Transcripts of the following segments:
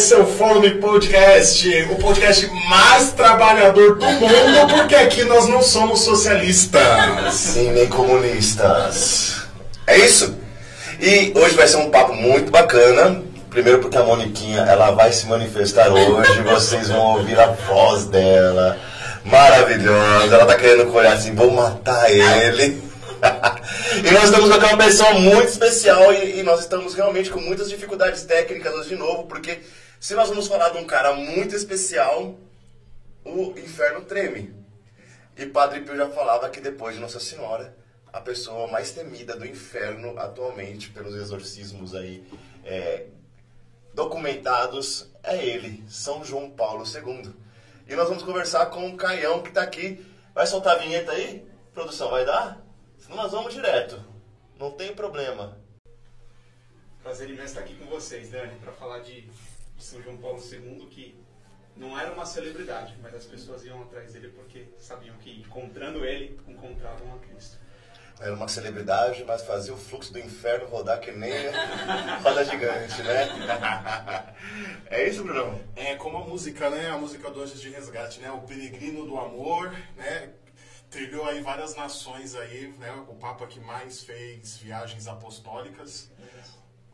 esse é o Fome Podcast, o podcast mais trabalhador do mundo, porque aqui nós não somos socialistas. Sim, nem comunistas. É isso? E hoje vai ser um papo muito bacana. Primeiro porque a Moniquinha, ela vai se manifestar hoje, vocês vão ouvir a voz dela. Maravilhosa. Ela tá querendo olhar assim, vou matar ele. e nós estamos com uma pessoa muito especial e, e, nós estamos realmente com muitas dificuldades técnicas hoje de novo, porque se nós vamos falar de um cara muito especial, o inferno treme. E Padre Pio já falava que depois de Nossa Senhora, a pessoa mais temida do inferno atualmente, pelos exorcismos aí é, documentados, é ele, São João Paulo II. E nós vamos conversar com o Caião que está aqui. Vai soltar a vinheta aí? Produção, vai dar? Senão nós vamos direto. Não tem problema. Prazer imenso estar aqui com vocês, Dani, para falar de, São João Paulo II, que não era uma celebridade, mas as pessoas iam atrás dele porque sabiam que encontrando ele, encontravam a Cristo. Era uma celebridade, mas fazia o fluxo do inferno rodar que nem roda gigante, né? É isso, Bruno? É como a música, né? A música do Anjos de Resgate, né? O peregrino do amor, né? trilhou aí várias nações aí, né? O Papa que mais fez viagens apostólicas.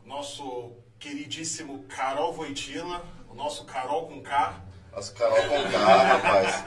Nosso queridíssimo Carol Voitila, o nosso Carol com K. Nosso Carol com K, rapaz.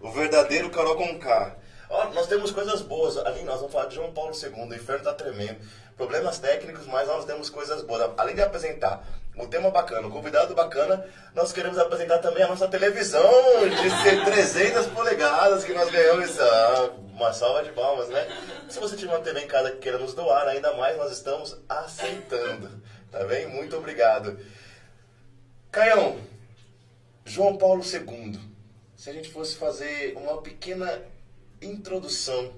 O verdadeiro Carol com K. Ó, nós temos coisas boas. Ali nós vamos falar de João Paulo II, o inferno tá tremendo. Problemas técnicos, mas nós temos coisas boas. Além de apresentar o tema bacana, o convidado bacana, nós queremos apresentar também a nossa televisão de 300 polegadas que nós ganhamos. Ah, uma salva de palmas, né? Se você tiver uma TV em casa que queira nos doar, ainda mais nós estamos aceitando. Tá bem? Muito obrigado. Caião, João Paulo II. Se a gente fosse fazer uma pequena introdução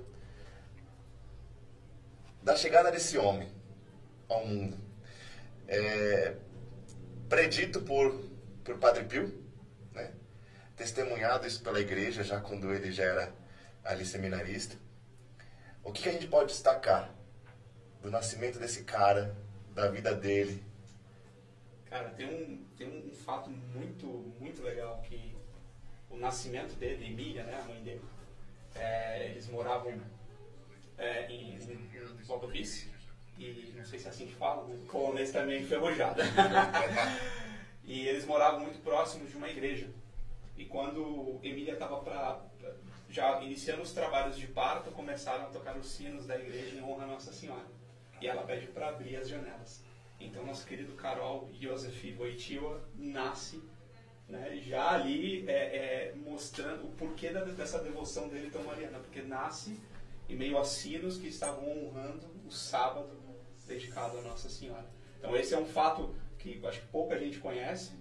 da chegada desse homem ao mundo. É, predito por, por Padre Pio, né? testemunhado isso pela igreja já quando ele já era ali seminarista. O que, que a gente pode destacar do nascimento desse cara, da vida dele? Cara, tem um, tem um fato muito, muito legal que o nascimento dele, Emília, né, a mãe dele, é, eles moravam é, em, em, Valdovice, e não sei se é assim que fala, mas polonês também enferrujada. e eles moravam muito próximos de uma igreja. E quando Emília estava para já iniciando os trabalhos de parto, começaram a tocar os sinos da igreja em honra a Nossa Senhora. E ela pede para abrir as janelas. Então, nosso querido Carol Josef Wojtyła nasce né, já ali é, é, mostrando o porquê da, dessa devoção dele tão mariana, porque nasce em meio a sinos que estavam honrando o sábado dedicado a Nossa Senhora. Então esse é um fato que acho que pouca gente conhece,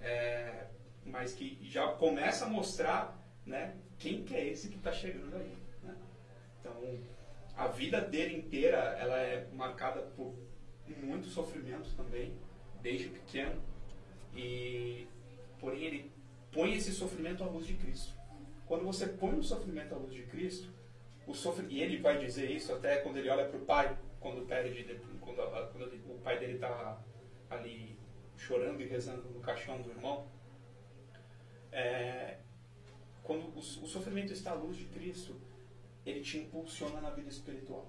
é, mas que já começa a mostrar né, quem que é esse que está chegando aí. Né? Então a vida dele inteira ela é marcada por muito sofrimento também, desde pequeno, e porém ele põe esse sofrimento à luz de Cristo. Quando você põe o sofrimento à luz de Cristo, o sofr... e ele vai dizer isso até quando ele olha para o pai, quando perde, quando, quando o pai dele está ali chorando e rezando no caixão do irmão, é, quando o, o, sofrimento está à luz de Cristo, ele te impulsiona na vida espiritual.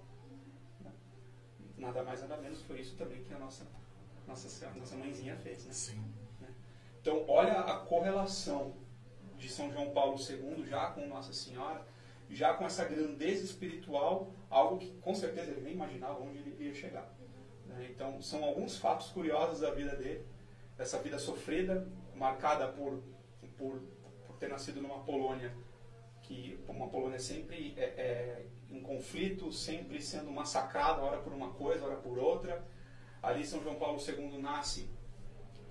Né? Nada mais nada menos foi isso também que a nossa nossa nossa mãezinha fez, né? Sim. Né? Então olha a correlação de São João Paulo II já com Nossa Senhora já com essa grandeza espiritual, algo que com certeza ele nem imaginava onde ele ia chegar. Né? Então, são alguns fatos curiosos da vida dele, dessa vida sofrida, marcada por, por, por ter nascido numa Polônia, que uma Polônia sempre é, é, em conflito, sempre sendo massacrada, ora por uma coisa, ora por outra. Ali, São João Paulo II nasce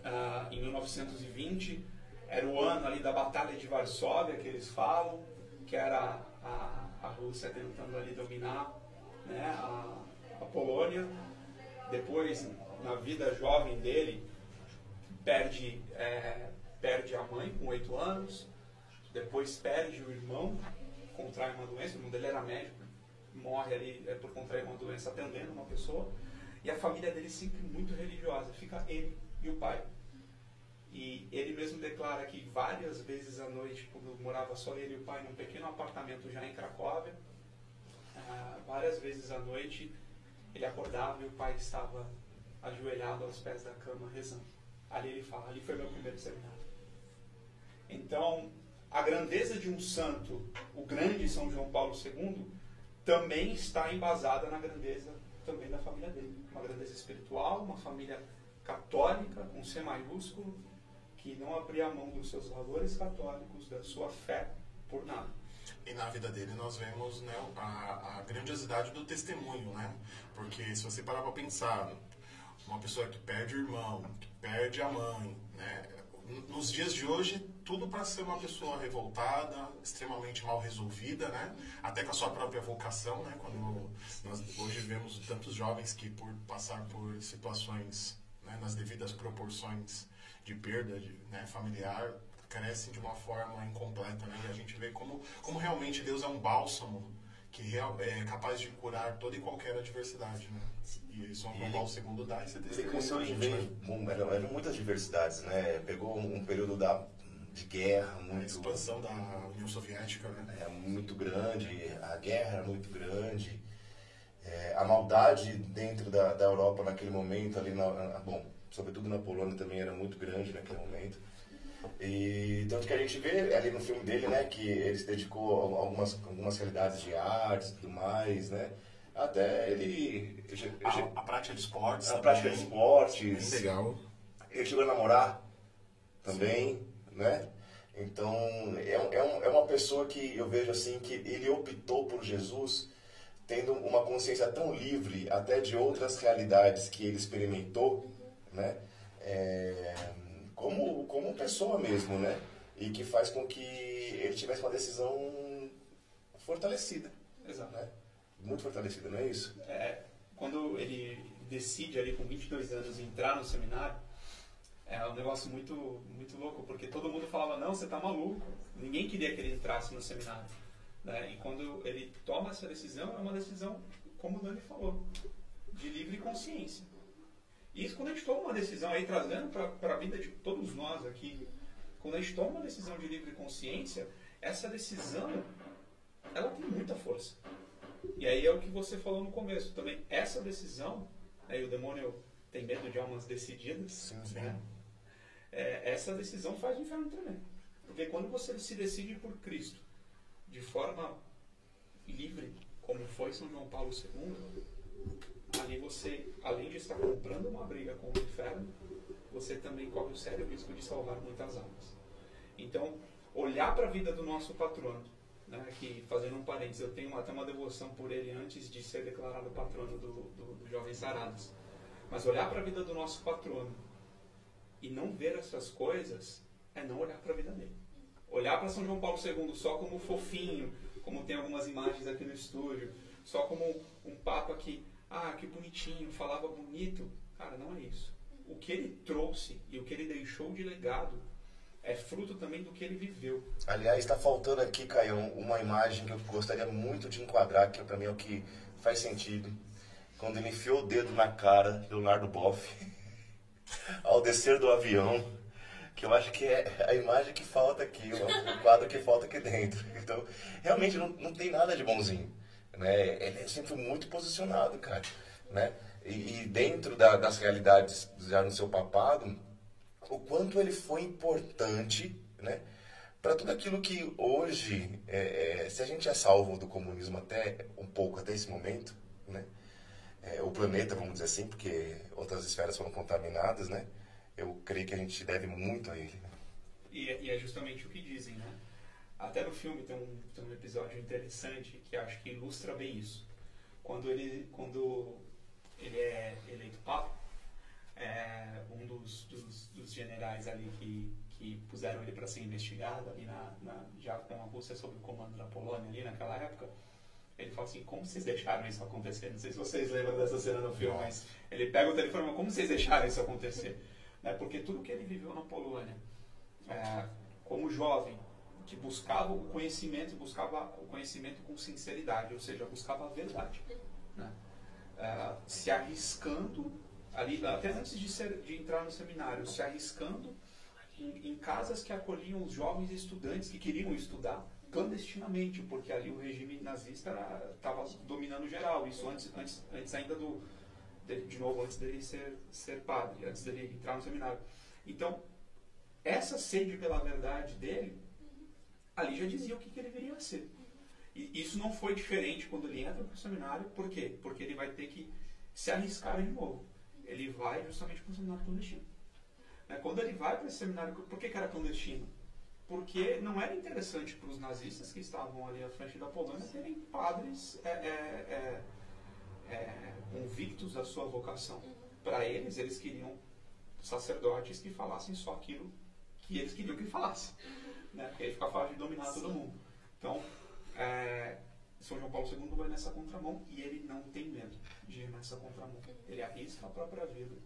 ah, em 1920, era o ano ali da Batalha de Varsóvia, que eles falam, que era a, a Rússia tentando ali dominar né, a, a Polônia. Depois, na vida jovem dele, perde, é, perde a mãe com oito anos, depois perde o irmão, contrai uma doença, o irmão dele era médico, morre ali é, por contrair uma doença atendendo uma pessoa, e a família dele sempre muito religiosa, fica ele e o pai. E, cara que várias vezes à noite, quando morava só ele e o pai num pequeno apartamento já em Cracóvia, ah, várias vezes à noite ele acordava e o pai estava ajoelhado aos pés da cama rezando. Ali ele fala, ali foi meu primeiro seminário. Então, a grandeza de um santo, o grande São João Paulo II, também está embasada na grandeza também da família dele. Uma grandeza espiritual, uma família católica, com C maiúsculo, que não abria mão dos seus valores católicos, da sua fé, por nada. E na vida dele nós vemos né, a, a grandiosidade do testemunho, né? Porque se você parar para pensar, uma pessoa que perde o irmão, que perde a mãe, né? Nos dias de hoje, tudo para ser uma pessoa revoltada, extremamente mal resolvida, né? Até com a sua própria vocação, né? Quando nós hoje vemos tantos jovens que por passar por situações né, nas devidas proporções de perda de, né, familiar, crescem de uma forma incompleta, né? E a gente vê como, como realmente Deus é um bálsamo que real, é capaz de curar toda e qualquer adversidade, né? E São João Paulo II dá esse Ele cresceu em meio, eram, eram muitas diversidades, né? Pegou um, um período da, de guerra muito... A expansão da União Soviética, né? É muito grande, a guerra era muito grande, é, a maldade dentro da, da Europa naquele momento, ali na, bom, sobretudo na Polônia também era muito grande naquele momento. E tanto que a gente vê ali no filme dele, né, que ele se dedicou a algumas, algumas realidades de arte e tudo mais, né? Até ele. a, a, prática de esportes. A prática de esportes. Bem legal. Ele chegou a namorar também, Sim. né? Então, é, é, é uma pessoa que eu vejo assim que ele optou por Jesus tendo uma consciência tão livre até de outras realidades que ele experimentou, né? É, como, como pessoa mesmo, né? E que faz com que ele tivesse uma decisão fortalecida. Exato. Né? Muito fortalecida, não é isso? É, quando ele decide ali com 22 anos entrar no seminário, é um negócio muito, muito louco, porque todo mundo falava, não, você tá maluco. Ninguém queria que ele entrasse no seminário. Né? E quando ele toma essa decisão, é uma decisão, como o Dani falou, de livre consciência. E isso quando a gente toma uma decisão aí, trazendo para a vida de todos nós aqui, quando a gente toma uma decisão de livre consciência, essa decisão, ela tem muita força. E aí é o que você falou no começo também. Essa decisão, aí o demônio tem medo de almas decididas, sim. Né? É, essa decisão faz o inferno tremer. Porque quando você se decide por Cristo, de forma livre, como foi São João Paulo II, ali você, além de estar comprando uma briga com o inferno, você também corre o sério risco de salvar muitas almas. Então, olhar para a vida do nosso patrono, né, que fazendo um parênteses, eu tenho até uma devoção por ele antes de ser declarado patrono do, do, do Jovem Sarados. Mas olhar para a vida do nosso patrono e não ver essas coisas é não olhar para a vida dele olhar para São João Paulo II só como fofinho, como tem algumas imagens aqui no estúdio, só como um papa que, ah, que bonitinho, falava bonito. Cara, não é isso. O que ele trouxe e o que ele deixou de legado é fruto também do que ele viveu. Aliás, está faltando aqui, Caio, uma imagem que eu gostaria muito de enquadrar, que para mim é o que faz sentido. Quando ele enfiou o dedo na cara, Leonardo Boff, ao descer do avião, que eu acho que é a imagem que falta aqui, o quadro que falta aqui dentro. Então, realmente não, não tem nada de bonzinho. Né? Ele é sempre muito posicionado, cara. Né? E, e dentro da, das realidades já no seu papado, o quanto ele foi importante né? para tudo aquilo que hoje, é, é, se a gente é salvo do comunismo até um pouco, até esse momento, né? É, o planeta, vamos dizer assim, porque outras esferas foram contaminadas, né? eu creio que a gente deve muito a ele. E, é, e é justamente o que dizem, né? Até no filme tem um, tem um episódio interessante que acho que ilustra bem isso. Quando ele, quando ele é eleito papa, é, um dos, dos, dos, generais ali que, que puseram ele para ser investigado ali na, na, já com a Rússia sob o comando da Polônia ali naquela época, ele fala assim, como vocês deixaram isso acontecer? Não sei se vocês lembram dessa cena no filme, mas ele pega o telefone e como vocês deixaram isso acontecer? Né? Porque tudo que ele viveu na Polônia, é, como jovem, que buscava o conhecimento, buscava o conhecimento com sinceridade, ou seja, buscava a verdade. Né? É, se arriscando, ali, até antes de, ser, de entrar no seminário, se arriscando em, em casas que acolhiam os jovens estudantes que queriam estudar clandestinamente, porque ali o regime nazista estava dominando geral. Isso antes, antes, antes ainda do. De, de, novo, antes dele ser, ser padre, antes dele entrar no seminário. Então, essa sede pela verdade dele, ali já dizia o que, que ele viria a ser. E isso não foi diferente quando ele entra para o seminário, por quê? Porque ele vai ter que se arriscar de novo. Ele vai justamente para o seminário clandestino. Né, quando ele vai para esse seminário, por que, que era clandestino? porque não era interessante para os nazistas que estavam ali à frente da Polônia terem padres é, é, é, é convictos da sua vocação. Para eles, eles queriam sacerdotes que falassem só aquilo que eles queriam que falasse, né? porque aí fica fácil de dominar todo mundo. Então, é, São João Paulo II vai nessa contramão e ele não tem medo de ir nessa contramão. Ele arrisca a própria vida.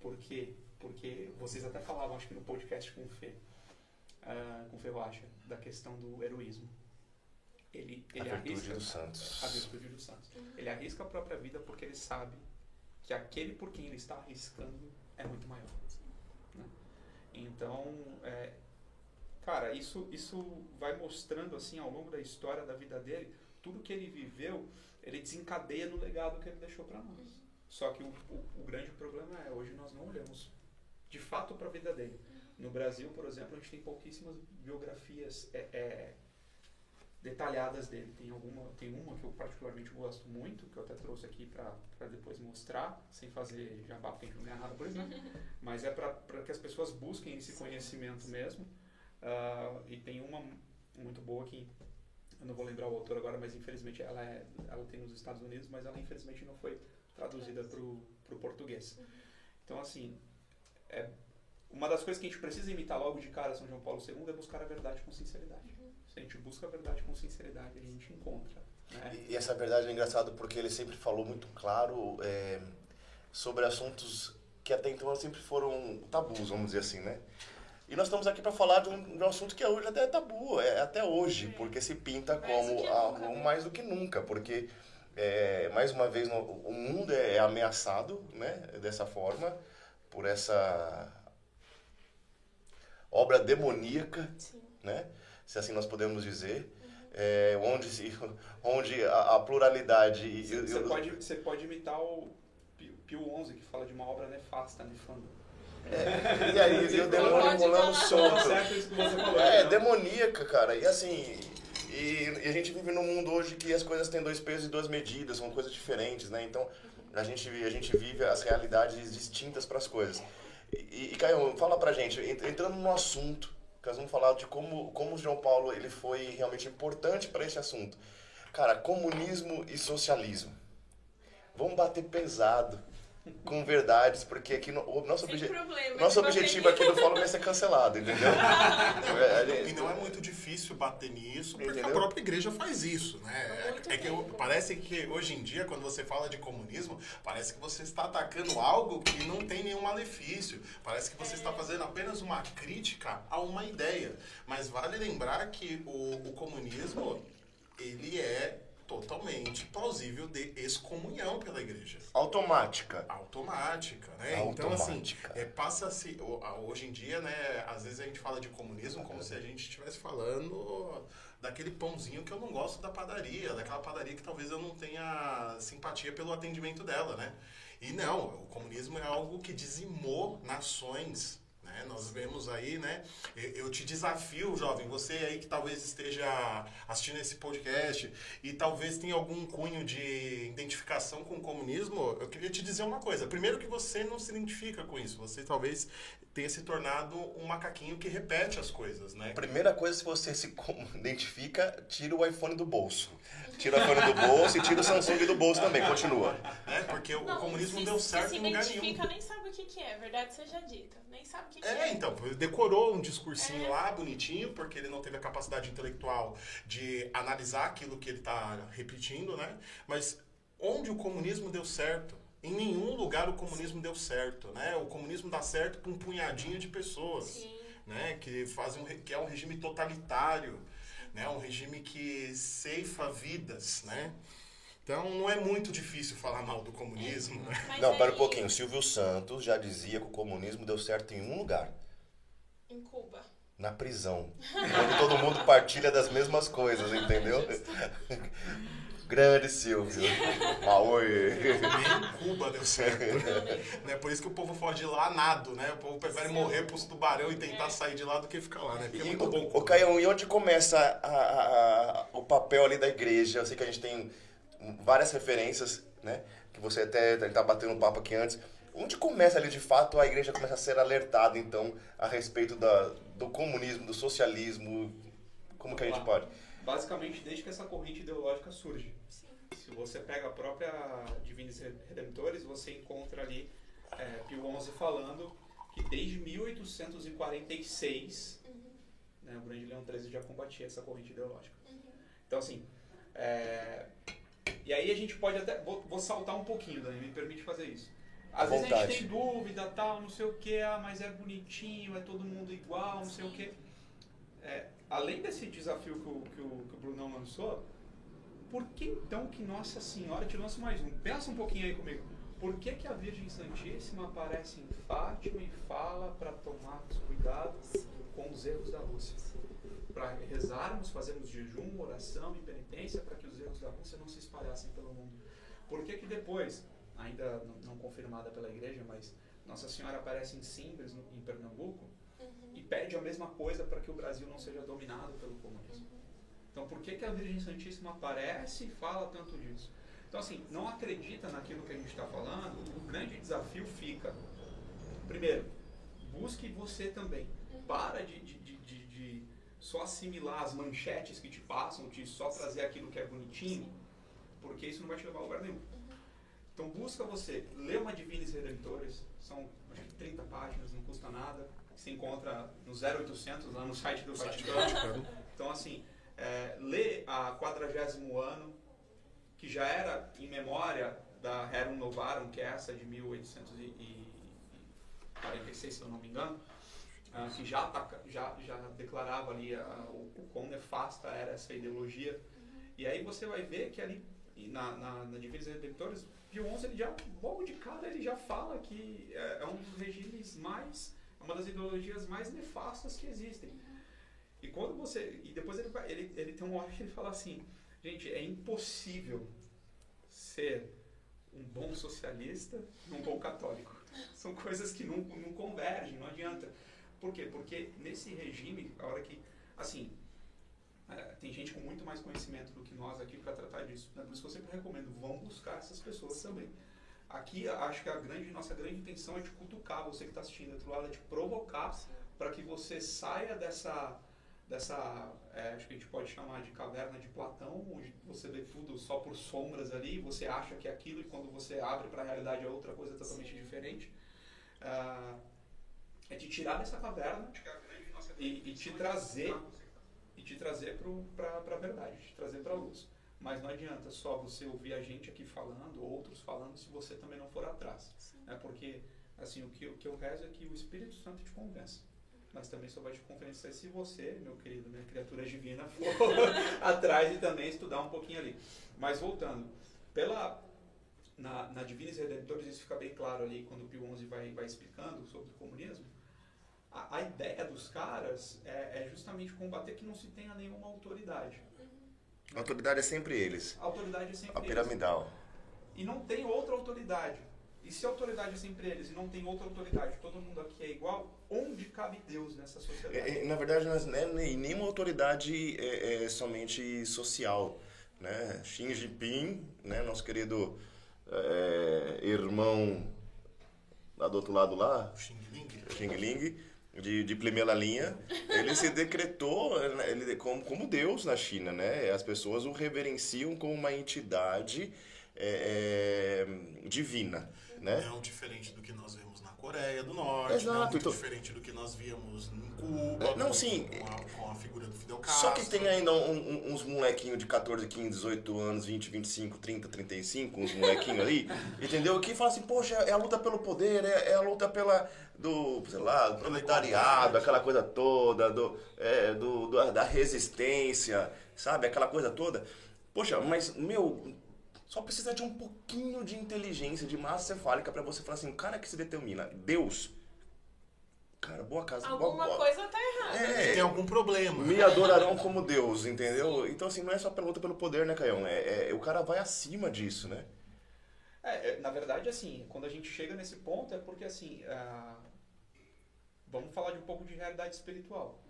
Por quê? Porque vocês até falavam, acho que no podcast com o Fê, uh, com Ferroacha, da questão do heroísmo. Ele, ele a virtude arrisca, dos santos. A virtude dos santos. Ele arrisca a própria vida porque ele sabe que aquele por quem ele está arriscando é muito maior. Né? Então, é, cara, isso, isso vai mostrando assim ao longo da história da vida dele, tudo que ele viveu, ele desencadeia no legado que ele deixou para nós. Só que o, o, o, grande problema é hoje nós não olhamos de fato para a vida dele. No Brasil, por exemplo, a gente tem pouquíssimas biografias é, é, detalhadas dele. Tem, alguma, tem uma que eu particularmente gosto muito, que eu até trouxe aqui para depois mostrar, sem fazer jabá, porque a gente não ganha nada por isso, né? Mas é para que as pessoas busquem esse conhecimento mesmo. Uh, e tem uma muito boa que eu não vou lembrar o autor agora, mas infelizmente ela, é, ela tem nos Estados Unidos, mas ela infelizmente não foi traduzida para o português. Então, assim, é uma das coisas que a gente precisa imitar logo de cara São João Paulo II é buscar a verdade com sinceridade. Uhum. Se a gente busca a verdade com sinceridade, a gente encontra. Né? E, essa verdade é engraçado porque ele sempre falou muito claro é, sobre assuntos que até então sempre foram tabus, vamos dizer assim, né? E nós estamos aqui para falar de um, de um, assunto que hoje até é tabu, é até hoje, é. porque se pinta como mais algo nunca, né? mais do que nunca, porque é, mais uma vez no, o mundo é ameaçado, né, dessa forma, por essa obra demoníaca, Sim. né? se assim nós podemos dizer, uhum. é, onde, se, onde a, a pluralidade... Você, pode, você pode imitar o Pio XI, que fala de uma obra nefasta, nefanda. É, e aí, e o demônio rolando solto. É, né? demoníaca, cara. E assim, e, e, a gente vive num mundo hoje que as coisas têm dois pesos e duas medidas, são coisas diferentes, né? Então, a gente, a gente vive as realidades distintas para as coisas. E, e Caio, fala pra gente, entrando no assunto, que nós vamos falar de como, como o João Paulo ele foi realmente importante para esse assunto. Cara, comunismo e socialismo. Vamos bater pesado com verdades, porque aqui no, o nosso, obje problema, nosso objetivo aqui do fórum é ser cancelado, entendeu? e não é muito difícil bater nisso, porque entendeu? a própria igreja faz isso, né? É, é que eu, parece que hoje em dia, quando você fala de comunismo, parece que você está atacando algo que não tem nenhum malefício. Parece que você é. está fazendo apenas uma crítica a uma ideia. Mas vale lembrar que o, o comunismo, ele é totalmente plausível de excomunhão pela igreja. Automática. Automática, né? Automática. Então, assim, é, passa-se. Hoje em dia, né? Às vezes a gente fala de comunismo como se a gente estivesse falando daquele pãozinho que eu não gosto da padaria, daquela padaria que talvez eu não tenha simpatia pelo atendimento dela, né? E não, o comunismo é algo que dizimou nações né? Nós vemos aí, né? Eu te desafio, jovem, você aí que talvez esteja assistindo esse podcast e talvez tenha algum cunho de identificação com o comunismo, eu queria te dizer uma coisa. Primeiro que você não se identifica com isso, você talvez tenha se tornado um macaquinho que repete as coisas, né? Primeira coisa, se você se identifica, tira o iPhone do bolso. Tira o iPhone do bolso e tira o Samsung do bolso também. Continua. É, porque não, o comunismo se, deu certo em lugar nenhum. Se identifica, nem sabe o que, que é, verdade seja dita. Nem sabe o que, que é. É, então, decorou um discursinho é. lá, bonitinho, porque ele não teve a capacidade intelectual de analisar aquilo que ele está repetindo, né? Mas onde o comunismo deu certo? Em nenhum lugar o comunismo deu certo, né? O comunismo dá certo para um punhadinho de pessoas, Sim. né? Que fazem um, que é um regime totalitário, né? Um regime que ceifa vidas, né? Então não é muito difícil falar mal do comunismo. Né? Não, para um pouquinho. Silvio Santos já dizia que o comunismo deu certo em um lugar. Em Cuba. Na prisão. Onde todo mundo partilha das mesmas coisas, entendeu? Grande Silvio. Aoi. Nem Cuba deu certo. né? Por isso que o povo foge de lá nado, né? O povo prefere morrer pros tubarão e tentar sair de lá do que ficar lá, né? Porque é E, muito bom. o, o Caião, e onde começa a- a- a- o papel ali da igreja? Eu sei que a gente tem várias referências, né? Que você até tá batendo um papo aqui antes. Onde começa ali, de fato, a igreja começa a ser alertada, então, a respeito da, do comunismo, do socialismo? Como que a gente Vamos lá. pode? Basicamente, desde que essa corrente ideológica surge. Sim. Se você pega a própria Divinis Redemptores, você encontra ali é, Pio XI falando que desde 1846 né, o Grande Leão XIII já combatia essa corrente ideológica. Então, assim, é, e aí a gente pode até. Vou, vou saltar um pouquinho, Dani, me permite fazer isso. Às vezes a gente tem dúvida, tal, não sei o que, ah, mas é bonitinho, é todo mundo igual, não sei o que. além desse desafio que o, que, o, que o Brunão lançou, por que então que Nossa Senhora te lança mais um? Pensa um pouquinho aí comigo. Por que, que a Virgem Santíssima aparece em Fátima e fala para tomarmos cuidado com os erros da Rússia? Para rezarmos, fazermos jejum, oração e penitência para que os erros da Rússia não se espalhassem pelo mundo. Por que, que depois, ainda não, não confirmada pela igreja, mas Nossa Senhora aparece em Simbres, no- em Pernambuco, e pede a mesma coisa para que o Brasil não seja dominado pelo comunismo? Então, por que, que a Virgem Santíssima aparece e fala tanto disso? Então, assim, não acredita naquilo que a gente está falando, o grande desafio fica, primeiro, busque você também. Para de, de, de, de- de só assimilar as manchetes que te passam, de só trazer aquilo que é bonitinho, porque isso não vai te levar a lugar nenhum. Então, busca você, lê uma Divinis Redemptores, são acho que 30 páginas, não custa nada, se encontra no 0800, lá no site do Site do Vaticano. Então, assim, é, lê a quadragésimo ano, que já era em memória da Rerum Novarum, que é essa de 1846, se eu não me engano, que já, ataca- já, já declarava ali a- o, o quão nefasta era essa ideologia. E aí você vai ver que ali, na, na, na Divinis Redemptores, Pio XI, ele já, logo de cara, ele já fala que é, é um dos regimes mais, é uma das ideologias mais nefastas que existem. E quando você. E depois ele, ele, ele tem uma hora que ele fala assim: gente, é impossível ser um bom socialista e um bom católico. São coisas que não, não convergem, não adianta. Por quê? Porque nesse regime, a hora que. Assim, é, tem gente com muito mais conhecimento do que nós aqui para tratar disso. Né? Por isso que eu sempre recomendo: vão buscar essas pessoas também. Aqui, acho que a grande, nossa grande intenção é de cutucar você que está assistindo do outro lado, é de provocar para que você saia dessa dessa, é, acho que a gente pode chamar de caverna de Platão, onde você vê tudo só por sombras ali, você acha que é aquilo e quando você abre para a realidade é outra coisa totalmente diferente. Ah, é te tirar dessa caverna e, e te trazer e te trazer para a verdade, te trazer para a luz. Mas não adianta só você ouvir a gente aqui falando, outros falando, se você também não for atrás. Né? Porque assim, o que, o que eu rezo é que o Espírito Santo te convença mas também só vai te convencer se você, meu querido, minha criatura divina, for atrás e também estudar um pouquinho ali. Mas voltando, pela na, na Divinis Redemptores isso fica bem claro ali quando o Pio XI vai, vai explicando sobre o comunismo. A, a ideia dos caras é, é justamente combater que não se tenha nenhuma autoridade. A autoridade é sempre eles. A autoridade é sempre A eles. piramidal. E não tem outra autoridade. E se a autoridade é sempre eles e não tem outra autoridade, todo mundo aqui é igual, onde cabe Deus nessa sociedade? É, é, Na verdade, não é nem- nenhuma autoridade é, é somente social. Né? Xi Jinping, né? nosso querido é, irmão lá do outro lado lá, Xing Ling. Xing Ling, de, de primeira linha, ele se decretou ele, como, como Deus na China. Né? As pessoas o reverenciam como uma entidade é, é, divina. Né? Não diferente do que nós vemos Coreia do Norte, Exato, muito diferente do que nós víamos em Cuba, É, não, com, sim. com, a, com a figura do Fidel Só Castro. que tem ainda um- um- uns molequinhos de 14, 15, 18 anos, 20, 25, 30, 35, uns molequinhos ali, entendeu? Que fala assim, poxa, é a luta pelo poder, é, é a luta pela, do, sei lá, do proletariado, aquela coisa toda, do, é, do, do- da resistência, sabe? Aquela coisa toda. Poxa, mas, meu, só precisa de um pouquinho de inteligência, de massa cefálica pra você falar assim, o cara que se determina, Deus, cara, boa casa. Alguma boa, boa. coisa tá errada. É, Tem algum problema. me adorarão como Deus, entendeu? Então, assim, não é só pela luta pelo poder, né, Caião? É, é- o cara vai acima disso, né? É, é, na verdade, assim, quando a gente chega nesse ponto é porque, assim, ah, vamos falar de um pouco de realidade espiritual.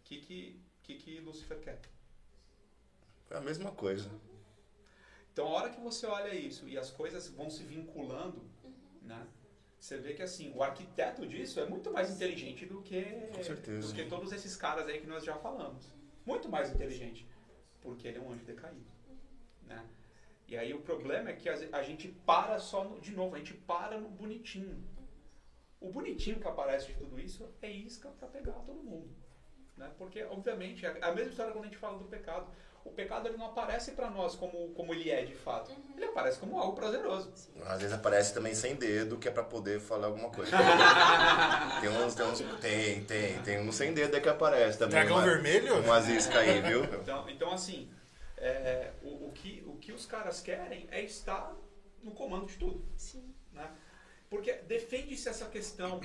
O que que, que que Lúcifer quer? É a mesma coisa. Então, a hora que você olha isso e as coisas vão se vinculando, né? Você vê que assim, o arquiteto disso é muito mais inteligente do que Com certeza. do que todos esses caras aí que nós já falamos. Muito mais inteligente, porque ele é um anjo decaído, né? E aí o problema é que a a gente para só no, de novo, a gente para no bonitinho. O bonitinho que aparece de tudo isso é isca para pegar todo mundo. Né? Porque, obviamente, é a mesma história quando a gente fala do pecado. O pecado ele não aparece para nós como, como ele é de fato. Ele aparece como algo prazeroso. Às vezes aparece também sem dedo, que é pra poder falar alguma coisa. tem uns, tem uns, tem, tem, tem um sem dedo aí que aparece também. Dragão uma- vermelho? Umas iscas aí, viu? Então, então assim, é, o, o que, o que os caras querem é estar no comando de tudo. Sim. né? Porque defende-se essa questão,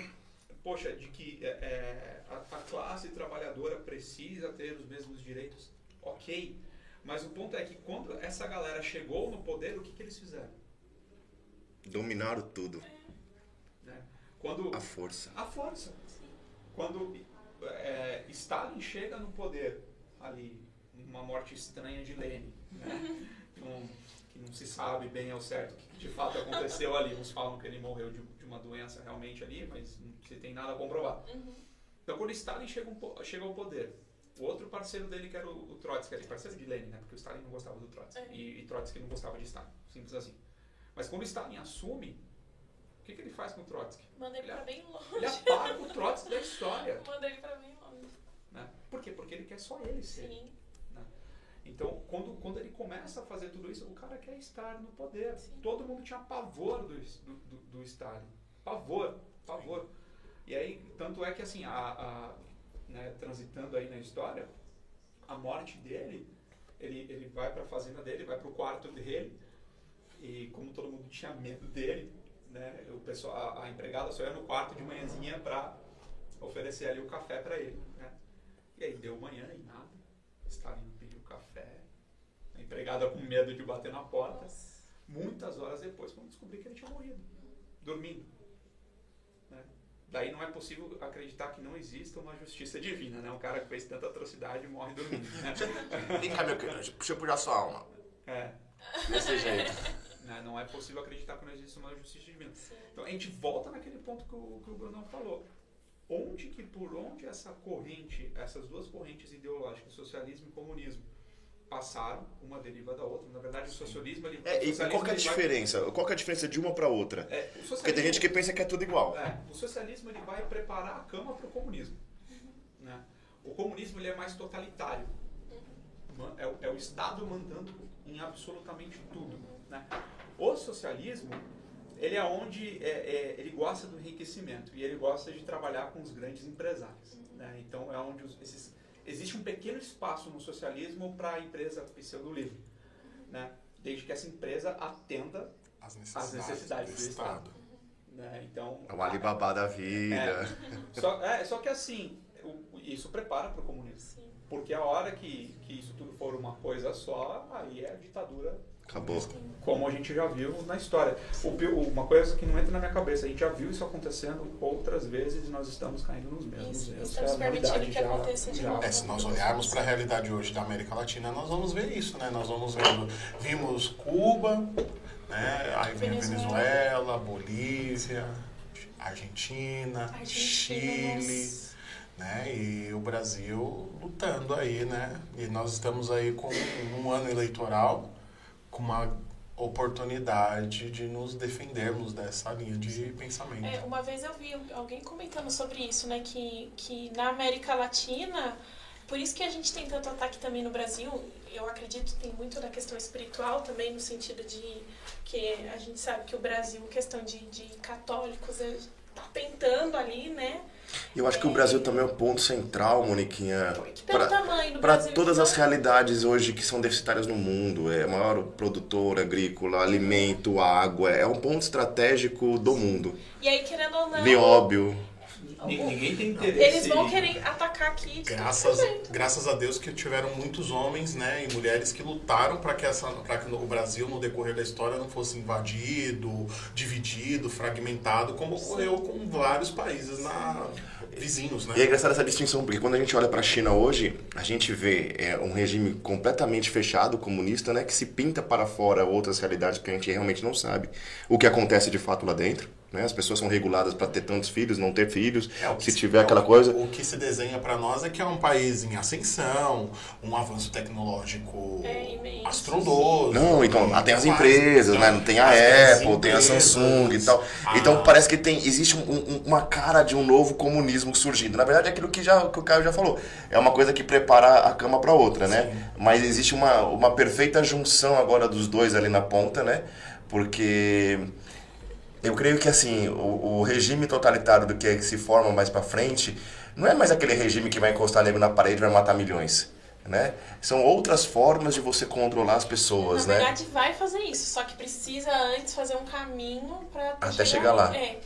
poxa, de que é, é, a, a classe trabalhadora precisa ter os mesmos direitos. Ok, mas o ponto é que quando essa galera chegou no poder, o que, que eles fizeram? Dominaram tudo. né? Quando A força. a força. Quando é, Stalin chega no poder, ali, uma morte estranha de Lenin, né? que, não, que não se sabe bem ao certo o que de fato aconteceu ali. Uns falam que ele morreu de, de uma doença realmente ali, mas não se tem nada a comprovar. Então, quando Stalin chega, um chega ao poder, o outro parceiro dele, que era o, o Trotsky, ali, parceiro de Lenin, né? porque o Stalin não gostava do Trotsky, É. e, e Trotsky não gostava de Stalin, simples assim. Mas quando Stalin assume, o que, que ele faz com o Trotsky? Manda ele pra bem longe. Ele apaga o Trotsky da história. Manda ele pra bem longe. Né? Por quê? Porque ele quer só ele ser. Sim. Então, quando, quando ele começa a fazer tudo isso, o cara quer estar no poder. Sim. Todo mundo tinha pavor do, do, do, do Stalin. Pavor, pavor. E aí, tanto é que assim, a, a, né, transitando aí na história, a morte dele, ele, ele vai para a fazenda dele, vai para o quarto dele, e como todo mundo tinha medo dele, né, o pessoal, a, a empregada só ia no quarto de manhãzinha para oferecer ali o café para ele. Né? E aí deu manhã e nada. Stalin pediu café. A empregada com medo de bater na porta. Muitas horas depois, quando descobri que ele tinha morrido, dormindo. Daí não é possível acreditar que não exista uma justiça divina, né? Um cara que fez tanta atrocidade morre dormindo. Né? Vem cá, meu querido, deixa eu puxar sua alma. É, Desse jeito. né? Não é possível acreditar que não existe uma justiça divina. Sim. Então a gente volta naquele ponto que o, que o Brunão falou. Onde que, por onde essa corrente, essas duas correntes ideológicas, socialismo e comunismo, passaram, uma deriva da outra. Na verdade, o socialismo... Ele, É, o socialismo, qual é a ele vai- diferença? Qual é a diferença de uma pra outra? É, Porque tem gente que pensa que é tudo igual. é, o socialismo ele vai preparar a cama para o comunismo. Né? O comunismo ele é mais totalitário. É, o- é o Estado mandando em absolutamente tudo. Né? O socialismo ele é onde é, é, ele gosta do enriquecimento e ele gosta de trabalhar com os grandes empresários. Né? Então é onde os- esses, existe um pequeno espaço no socialismo para a empresa pseudo-livre. Né? Desde que essa empresa atenda As necessidades, necessidades do do Estado. né? Então, É o Alibaba da vida. só, é, só que assim, o- isso prepara para o comunismo. Sim. Porque a hora que, que isso tudo for uma coisa só, aí é a ditadura, Acabou. como a gente já viu na história. O uma coisa que não entra na minha cabeça, a gente já viu isso acontecendo outras vezes e nós estamos caindo nos mesmos Isso, erros. estamos que a humanidade permitindo que já- aconteça de novo. É, se nós olharmos para a realidade hoje da América Latina, nós vamos ver isso, né? Nós vamos vendo, vimos Cuba, né? Aí vem a Venezuela. Venezuela, Bolívia, Argentina, Argentina, Chile, nossa. né? E o Brasil lutando aí, né? E nós estamos aí com um ano eleitoral, com uma oportunidade de nos defendermos dessa linha de pensamento. É, uma vez eu vi alguém comentando sobre isso, né? Que, que na América Latina, por isso que a gente tem tanto ataque também no Brasil, eu acredito tem muito da questão espiritual também, no sentido de que a gente sabe que o Brasil, questão de, de católicos, é, tá tentando ali, né? E eu acho que o Brasil também é o ponto central, Moniquinha, para todas então, as realidades hoje que são deficitárias no mundo. É maior produtora agrícola, alimento, água. É um ponto estratégico do mundo. E aí, querendo ou não. Nióbio. Ninguém tem interesse. Eles vão querer atacar aqui. Graças, graças a Deus que tiveram muitos homens né, e mulheres que lutaram para que, essa, que o Brasil, no decorrer da história, não fosse invadido, dividido, fragmentado, como ocorreu com vários países na, vizinhos. Né? E é engraçado essa distinção, porque quando a gente olha para a China hoje, a gente vê é, um regime completamente fechado, comunista, né, que se pinta para fora outras realidades que a gente realmente não sabe o que acontece de fato lá dentro. Né? As pessoas são reguladas para ter tantos filhos, não ter filhos, é, se tiver é, aquela coisa. O que se desenha para nós é que é um país em ascensão, um avanço tecnológico é astrondoso. Não, então, tem as empresas, então, né? Tem a Apple, tem a Samsung e tal. Ah. Então parece que tem, existe um, um, uma cara de um novo comunismo surgindo. Na verdade, é aquilo que, já, que o Caio já falou. É uma coisa que prepara a cama para outra, né? Sim. Mas existe uma, uma perfeita junção agora dos dois ali na ponta, né? Porque eu creio que assim o, o regime totalitário do que, é que se forma mais para frente não é mais aquele regime que vai encostar nego na parede e vai matar milhões. Né? São outras formas de você controlar as pessoas, na né? verdade, vai fazer isso, só que precisa antes fazer um caminho para até chegar lá. É.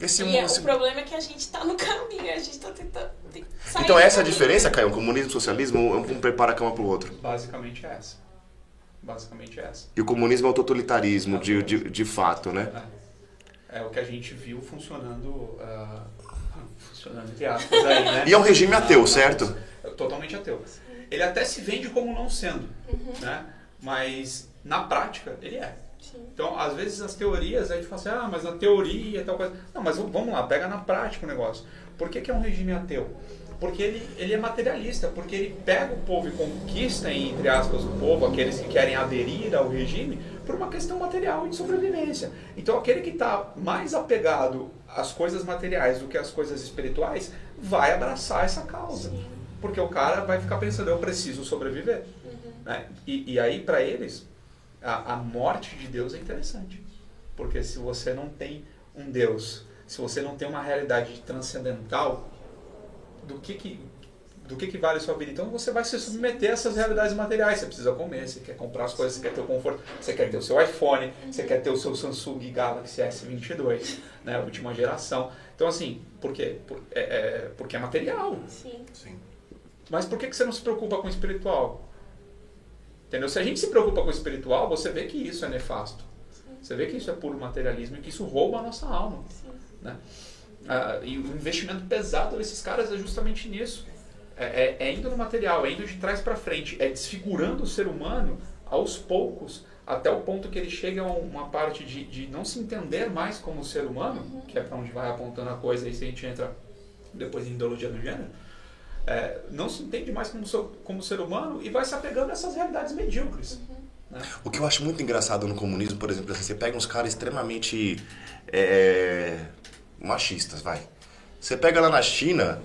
Esse e mundo, é, o problema é que a gente está no caminho, a gente está tentando. então essa é a diferença, Caio, comunismo e socialismo, um prepara a cama para o outro. Basicamente é essa. Basicamente é essa. E o comunismo é o totalitarismo, de, de, de fato, né? É é o que a gente viu funcionando, uh, funcionando entre aspas aí, né? E é um regime ateu, certo? Totalmente ateu. Ele até se vende como não sendo, uhum. né? Mas na prática ele é. Sim. Então, às vezes as teorias, a gente fala assim, ah, mas na teoria e tal coisa. Não, mas vamos lá, pega na prática o negócio. Por que, que é um regime ateu? porque ele, ele é materialista, porque ele pega o povo e conquista, entre aspas, o povo, aqueles que querem aderir ao regime, por uma questão material e de sobrevivência. Então, aquele que está mais apegado às coisas materiais do que às coisas espirituais, vai abraçar essa causa. Porque o cara vai ficar pensando, eu preciso sobreviver. Uhum. Né? E, e, aí, para eles, a, a morte de Deus é interessante. Porque se você não tem um Deus, se você não tem uma realidade transcendental, do que que do que, que vale a sua vida. Então você vai se submeter a essas realidades materiais. Você precisa comer, você quer comprar as coisas, você quer ter o conforto, você quer ter o seu iPhone, você quer ter o seu Samsung Galaxy S22, né, última geração. Então assim, por quê? Por, é, é, porque é material. Sim. Sim. Mas por que, que você não se preocupa com o espiritual? Entendeu? Se a gente se preocupa com o espiritual, você vê que isso é nefasto. Sim. Você vê que isso é puro materialismo e que isso rouba a nossa alma. Sim. Né? Ah, e o investimento pesado desses caras é justamente nisso. É, é, é indo no material, é indo de trás para frente, é desfigurando o ser humano aos poucos, até o ponto que ele chega a uma parte de, de não se entender mais como ser humano, uhum. que é para onde vai apontando a coisa, aí se a gente entra depois em ideologia do gênero, é, não se entende mais como, como ser humano e vai se apegando a essas realidades medíocres. Uhum. Né? O que eu acho muito engraçado no comunismo, por exemplo, assim, você pega uns caras extremamente é, machistas, vai. Você pega lá na China,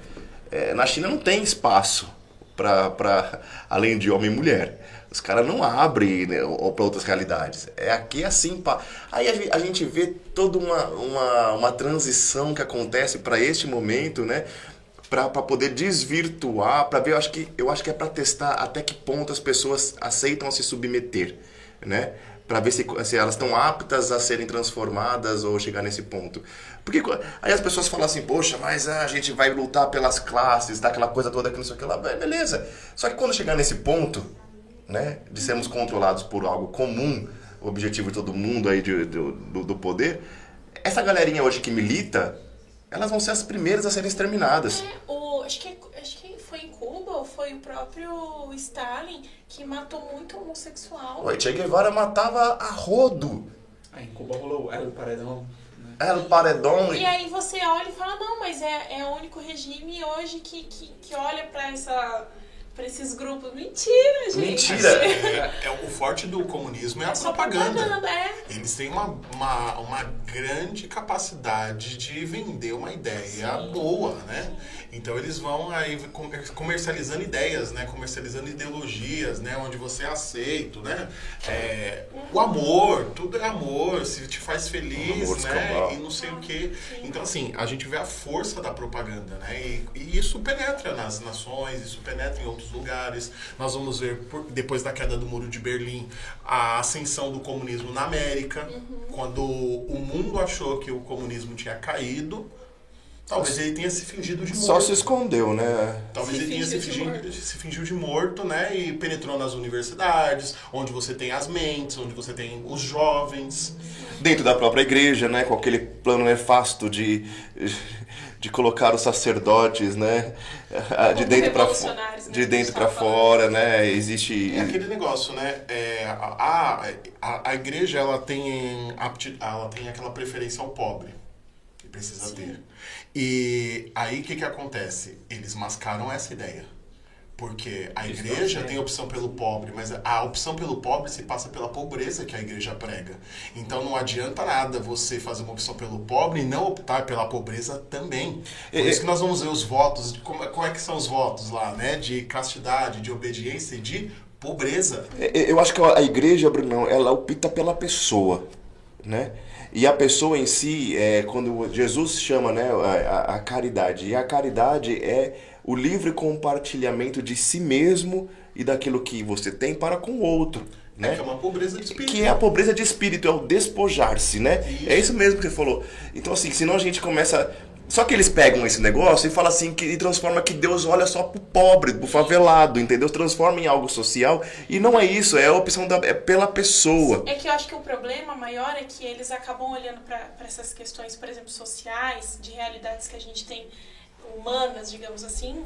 é, na China não tem espaço para além de homem e mulher. Os caras não abrem né, para outras realidades. É aqui assim. Pra... Aí a, a, gente vê toda uma, uma, uma transição que acontece para este momento, né? Para poder desvirtuar, para ver, eu acho que, eu acho que é para testar até que ponto as pessoas aceitam se submeter, né? Para ver se, se elas estão aptas a serem transformadas ou chegar nesse ponto. Porque aí as pessoas falam assim, poxa, mas a gente vai lutar pelas classes, tá, aquela coisa toda que não sei o que lá, beleza. Só que quando chegar nesse ponto, né, de sermos controlados por algo comum, o objetivo de todo mundo aí de, do, do poder, essa galerinha hoje que milita, elas vão ser as primeiras a serem exterminadas. É, o, acho que, acho que foi em Cuba ou foi o próprio Stalin que matou muito homossexual? O Che Guevara matava a rodo. Aí em Cuba rolou El Paredão. Né? El Paredão. E aí você olha e fala, não, mas é, é o único regime hoje que, que, que olha para essa para esses grupos. Mentira, gente. Mentira. É, é, o forte do comunismo é, é a propaganda. propaganda é. Eles têm uma, uma, uma, grande capacidade de vender uma ideia Sim. boa, né? Então eles vão aí comercializando ideias, né? Comercializando ideologias, né? Onde você é aceito, né? É, o amor, tudo é amor, se te faz feliz, né? E não sei o quê. Então, assim, a gente vê a força da propaganda, né? E, e isso penetra nas nações, isso penetra em outros lugares. Nós vamos ver, depois da queda do Muro de Berlim, a ascensão do comunismo na América, uhum. quando o mundo achou que o comunismo tinha caído. Talvez ele tenha se fingido de morto. Só se escondeu, né? Talvez Se ele tenha se fingiu de fingido, morto. se fingiu de morto, né? E penetrou nas universidades, onde você tem as mentes, onde você tem os jovens. Dentro da própria igreja, né? Com aquele plano nefasto de, de colocar os sacerdotes, né? De Como dentro para né, de dentro para fora, né? Existe É aquele negócio, né? É, a, a, a igreja ela tem, apti- ela tem aquela preferência ao pobre. Que precisa ter. E aí o que, que acontece? Eles mascaram essa ideia. Porque a Isso igreja tem opção pelo pobre, mas a opção pelo pobre se passa pela pobreza que a igreja prega. Então não adianta nada você fazer uma opção pelo pobre e não optar pela pobreza também. Por É, isso que nós vamos ver os votos, como, como é que são os votos lá, né? De castidade, de obediência e de pobreza. Eu acho que a igreja, Brunão, ela opta pela pessoa, né? E a pessoa em si, é, quando Jesus chama né, a, a- caridade, e a caridade é o livre compartilhamento de si mesmo e daquilo que você tem para com o outro, É né? que é uma pobreza de espírito. Que é a pobreza de espírito, é o despojar-se, né? Isso. É isso mesmo que você falou. Então, assim, senão a gente começa. Só que eles pegam esse negócio e falam assim, que, e transforma que Deus olha só pro pobre, pro favelado, entendeu? Transforma em algo social. E não é isso, é a opção da, é pela pessoa. É que eu acho que o problema maior é que eles acabam olhando para essas questões, por exemplo, sociais, de realidades que a gente tem humanas, digamos assim,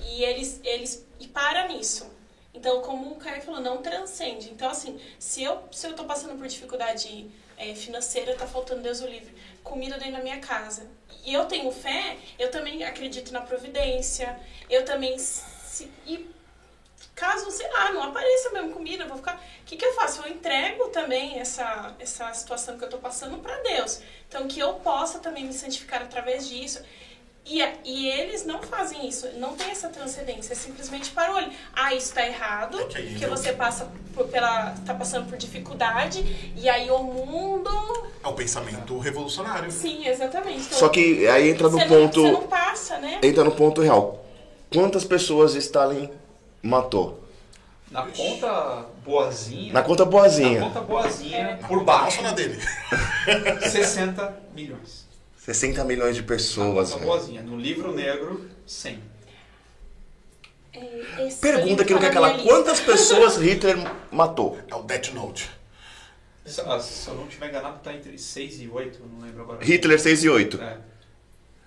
e eles eles e para nisso. Então, como o Caio falou, não transcende. Então, assim, se eu se eu tô passando por dificuldade é, financeira, tá faltando Deus o livre, comida dentro da minha casa, e eu tenho fé, eu também acredito na providência, eu também se, e caso, sei lá, não apareça mesmo comida, eu vou ficar. O que, que eu faço? Eu entrego também essa, essa situação que eu tô passando para Deus. Então, que eu possa também me santificar através disso. E, a- e eles não fazem isso, não tem essa transcendência, é simplesmente para o olho. Ah, isso tá errado, É que aí porque eu- você passa por, pela. tá passando por dificuldade, e aí o mundo. É o pensamento revolucionário. Sim, exatamente. Então, Só que aí entra no você ponto. Não, você não passa, né? Entra no ponto real. Quantas pessoas Stalin matou? Na conta boazinha. Na conta boazinha. Na conta boazinha, Na por baixo, na dele. 60 milhões. 60 milhões de pessoas. conta né? boazinha. No livro negro, 100. É, Pergunta que não tá quer calar. Quantas pessoas Hitler matou? É o Death Note. Se, ah, se eu não estiver enganado, tá entre 6 e 8, não lembro agora. Hitler 6 e 8. É.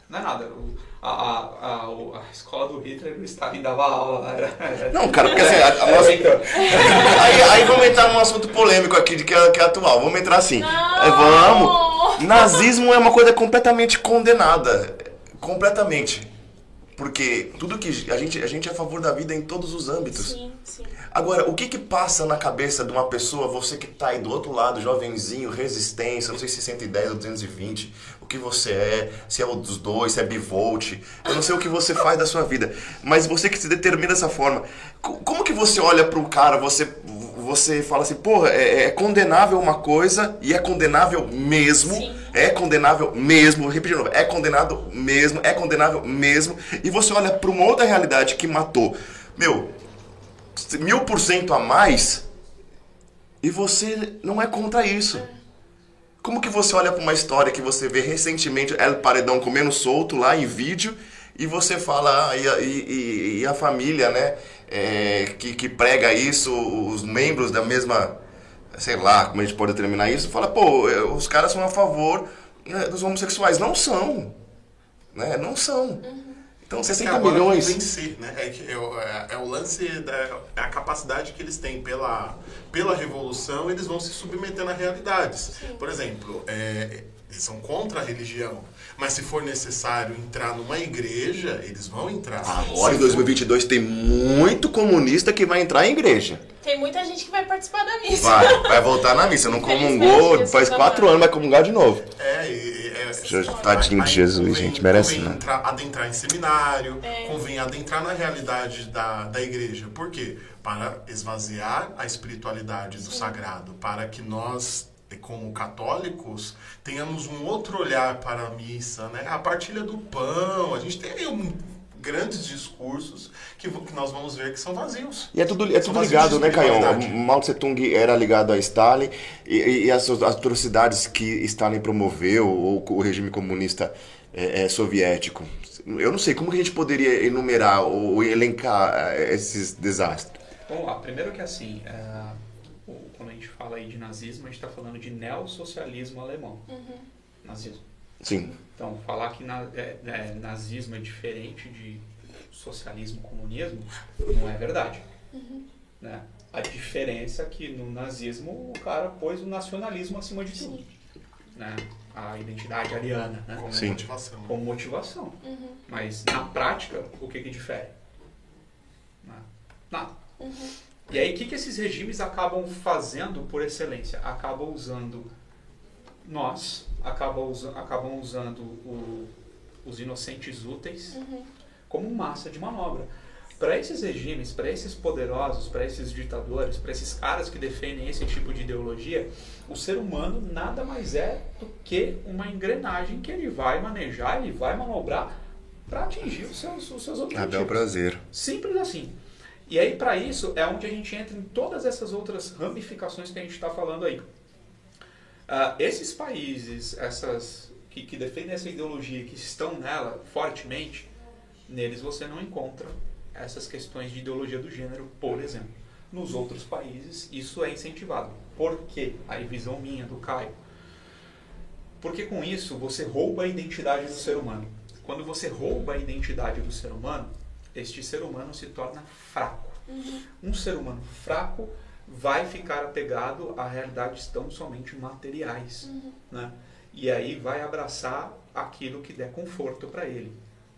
Não é nada. o- a, a, a, escola do Hitler, o Stalin dava aula. Era, era- Não, cara, porque assim, a, a nossa- Então, aí, aí vamos entrar num assunto polêmico aqui de que é, que é atual. Vamos entrar assim. Não! É, vamos. Nazismo é uma coisa completamente condenada. Completamente. Porque tudo que a gente, a gente é a favor da vida em todos os âmbitos. Sim, sim. Agora, o que que passa na cabeça de uma pessoa, você que tá aí do outro lado, jovenzinho, resistência, não sei se 110 ou 220, o que você é, se é um dos dois, se é bivolt, eu não sei o que você faz da sua vida, mas você que se determina dessa forma, co- como que você olha pro cara, você, você fala assim, porra, é, é condenável uma coisa e é condenável mesmo, Sim. é condenável mesmo, novo, é condenado mesmo, é condenável mesmo, e você olha pra uma outra realidade que matou, meu, mil por cento a mais e você não é contra isso. Como que você olha para uma história que você vê recentemente El Paredão comendo solto lá em vídeo e você fala, ah, e, a- e- e- a família, né, é, que, que prega isso, os membros da mesma, sei lá, como a gente pode determinar isso, fala, pô, é, os caras são a favor né, dos homossexuais. Não são. Né? Não são. Então, Que 60 agora milhões. Vencer, né? é, é, o- é- é o lance da é a capacidade que eles têm pela, pela revolução, eles vão se submeter a realidades. Por exemplo, é, eles são contra a religião, mas se for necessário entrar numa igreja, eles vão entrar. Agora em Se for- 2022 tem muito comunista que vai entrar em igreja. Tem muita gente que vai participar da missa. Vai, vai voltar na missa. Não comungou, faz quatro anos, vai comungar de novo. É, e, é, vai- tadinho de Jesus, convém- gente, merece convém não. entrar- adentrar em seminário, É. convém adentrar na realidade da, da igreja. Por quê? Para esvaziar a espiritualidade do sagrado, para que nós, como católicos, tenhamos um outro olhar para a missa, né? A partilha do pão, a gente tem aí um, grandes discursos que, que nós vamos ver que são vazios. E é tudo, é tudo ligado, né, Caião? espiritualidade. Mao Tse Tung era ligado a Stalin e, e as atrocidades que Stalin promoveu, ou o regime comunista é, é, soviético. Eu não sei como que a gente poderia enumerar ou elencar é, esses desastres. Vamos lá, primeiro que assim, é, quando a gente fala aí de nazismo, a gente está falando de neossocialismo alemão. Nazismo. Sim. Então, falar que na- é- é, nazismo é diferente de socialismo, comunismo, não é verdade. Né? A diferença é que no nazismo o cara pôs o nacionalismo acima de tudo. Né? A identidade ariana, né? Como Sim. motivação. como motivação. Mas na prática, o que, que difere? Nada. Nada. E aí, o que, que esses regimes acabam fazendo por excelência? Acabam usando nós, acabam, usa, acabam usando o- os inocentes úteis como massa de manobra. Para esses regimes, para esses poderosos, para esses ditadores, para esses caras que defendem esse tipo de ideologia, o ser humano nada mais é do que uma engrenagem que ele vai manejar, ele vai manobrar para atingir os seus, os seus A objetivos. bel prazer. Simples assim. E aí, para isso, é onde a gente entra em todas essas outras ramificações que a gente está falando aí. Ah, esses países, essas que, que defendem essa ideologia, que estão nela fortemente, neles você não encontra essas questões de ideologia do gênero, por exemplo. Nos outros países, isso é incentivado. Por quê? Aí, visão minha, do Caio. Porque com isso você rouba a identidade do ser humano. Quando você rouba a identidade do ser humano, este ser humano se torna fraco. Um ser humano fraco vai ficar apegado a realidades tão somente materiais. Né? E aí vai abraçar aquilo que der conforto para ele.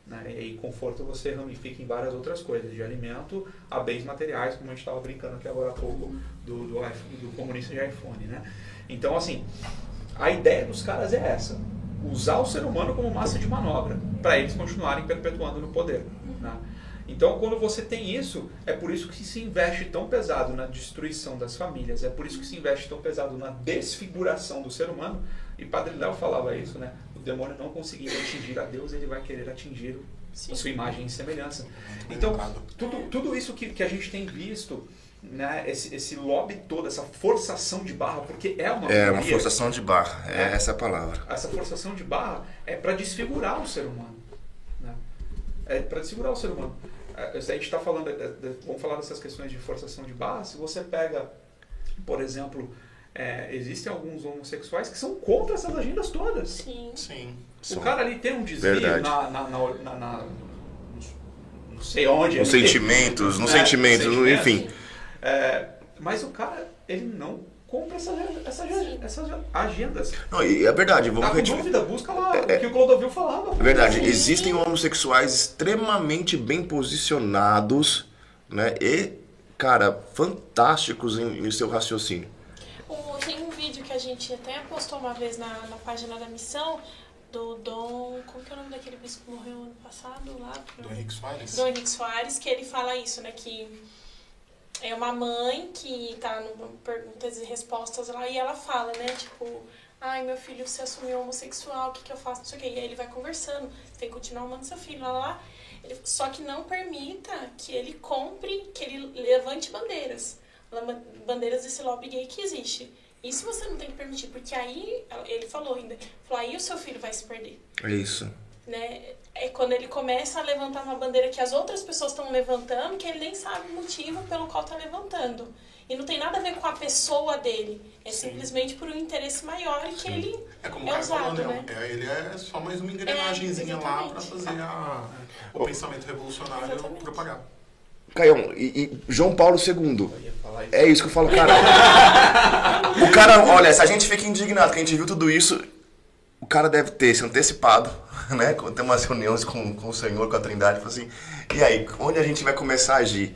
Né? E conforto você ramifica em várias outras coisas, de alimento a bens materiais, como a gente estava brincando aqui agora há pouco do, do, iPhone- do comunista de iPhone. Né? Então, assim, a ideia dos caras é essa: usar o ser humano como massa de manobra para eles continuarem perpetuando no poder. Então, quando você tem isso, é por isso que se investe tão pesado na destruição das famílias, é por isso que se investe tão pesado na desfiguração do ser humano. E Padre Léo falava isso, né? O demônio não conseguindo atingir a Deus, ele vai querer atingir Sim. a sua imagem e semelhança. bem Então, tudo, tudo isso que, que a gente tem visto, né? Esse, esse lobby todo, essa forçação de barra, porque é uma É uma forçação de barra. É essa a palavra. essa forçação de barra é para desfigurar o ser humano. Né? É para desfigurar o ser humano. É, Se a gente está falando, de- de- vamos falar dessas questões de forçação de barra, se você pega, por exemplo, é, existem alguns homossexuais que são contra essas agendas todas. Sim. Sim. O cara ali tem um desvio na, na, na, na- na- Não sei onde. Nos sentimentos, nos É, sentimentos, sentimentos. enfim. É, mas o cara, ele não compra essa, essa, essas agendas. Não, e é verdade, Tá vamos com retificar. dúvida? Busca lá o que o Clodovil falava. É verdade, existem homossexuais extremamente bem posicionados, né? E, cara, fantásticos em, em seu raciocínio. O- tem um vídeo que a gente até postou uma vez na, na página da missão do Dom. Como que é o nome daquele bispo que morreu ano passado lá? Do Henrique Soares. Dom Henrique Soares, que ele fala isso, né? Que é uma mãe que tá no perguntas e respostas lá e ela fala, né? Tipo, ai, meu filho se assumiu homossexual, o que, que eu faço? Não sei o quê. E aí ele vai conversando, você tem que continuar amando seu filho, lá, lá. Ele- só que não permita que ele compre, que ele levante bandeiras. Bandeiras desse lobby gay que existe. Isso você não tem que permitir, porque aí, ele falou ainda, falou, aí o seu filho vai se perder É isso. né? É quando ele começa a levantar uma bandeira que as outras pessoas estão levantando, que ele nem sabe o motivo pelo qual está levantando. E não tem nada a ver com a pessoa dele. É Sim. simplesmente por um interesse maior e que ele É como o é cara falou, usado, né? né? É, ele é só mais uma engrenagemzinha É, lá pra exatamente. fazer a- o pensamento revolucionário Exatamente. propagar. Caião, e, e João Paulo II. Isso. É isso que eu falo, cara. o cara, olha, se a gente fica indignado que a gente viu tudo isso, o cara deve ter se antecipado, né? Tem umas reuniões com, com o Senhor, com a Trindade, assim, e aí, onde a gente vai começar a agir?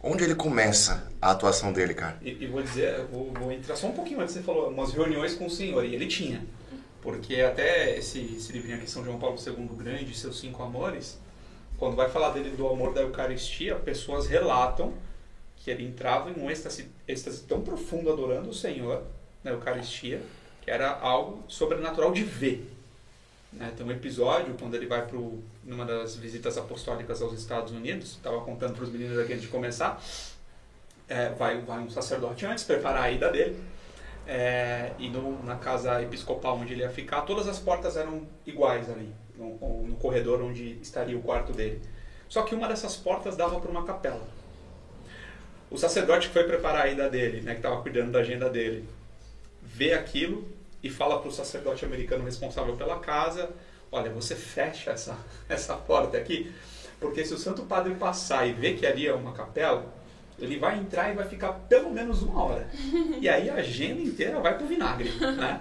Onde ele começa a atuação dele, cara? E, e vou dizer, vou, vou entrar só um pouquinho antes, você falou umas reuniões com o senhor, e ele tinha. Porque até esse, esse livrinho aqui, São João Paulo II Grande, Seus Cinco Amores, quando vai falar dele do amor da Eucaristia, pessoas relatam que ele entrava em um êxtase, êxtase tão profundo adorando o Senhor na Eucaristia, que era algo sobrenatural de ver. Né? Tem um episódio, quando ele vai para numa das visitas apostólicas aos Estados Unidos, estava contando para os meninos aqui antes de começar, é, vai, vai um sacerdote antes preparar a ida dele. é, e no, na casa episcopal onde ele ia ficar, todas as portas eram iguais ali, no, no corredor onde estaria o quarto dele. Só que uma dessas portas dava para uma capela. O sacerdote que foi preparar a ida dele, né, que estava cuidando da agenda dele, vê aquilo e fala para o sacerdote americano responsável pela casa: Olha, você fecha essa, essa porta aqui, porque se o Santo Padre passar e ver que ali é uma capela, ele vai entrar e vai ficar pelo menos uma hora. E aí a agenda inteira vai pro vinagre, né?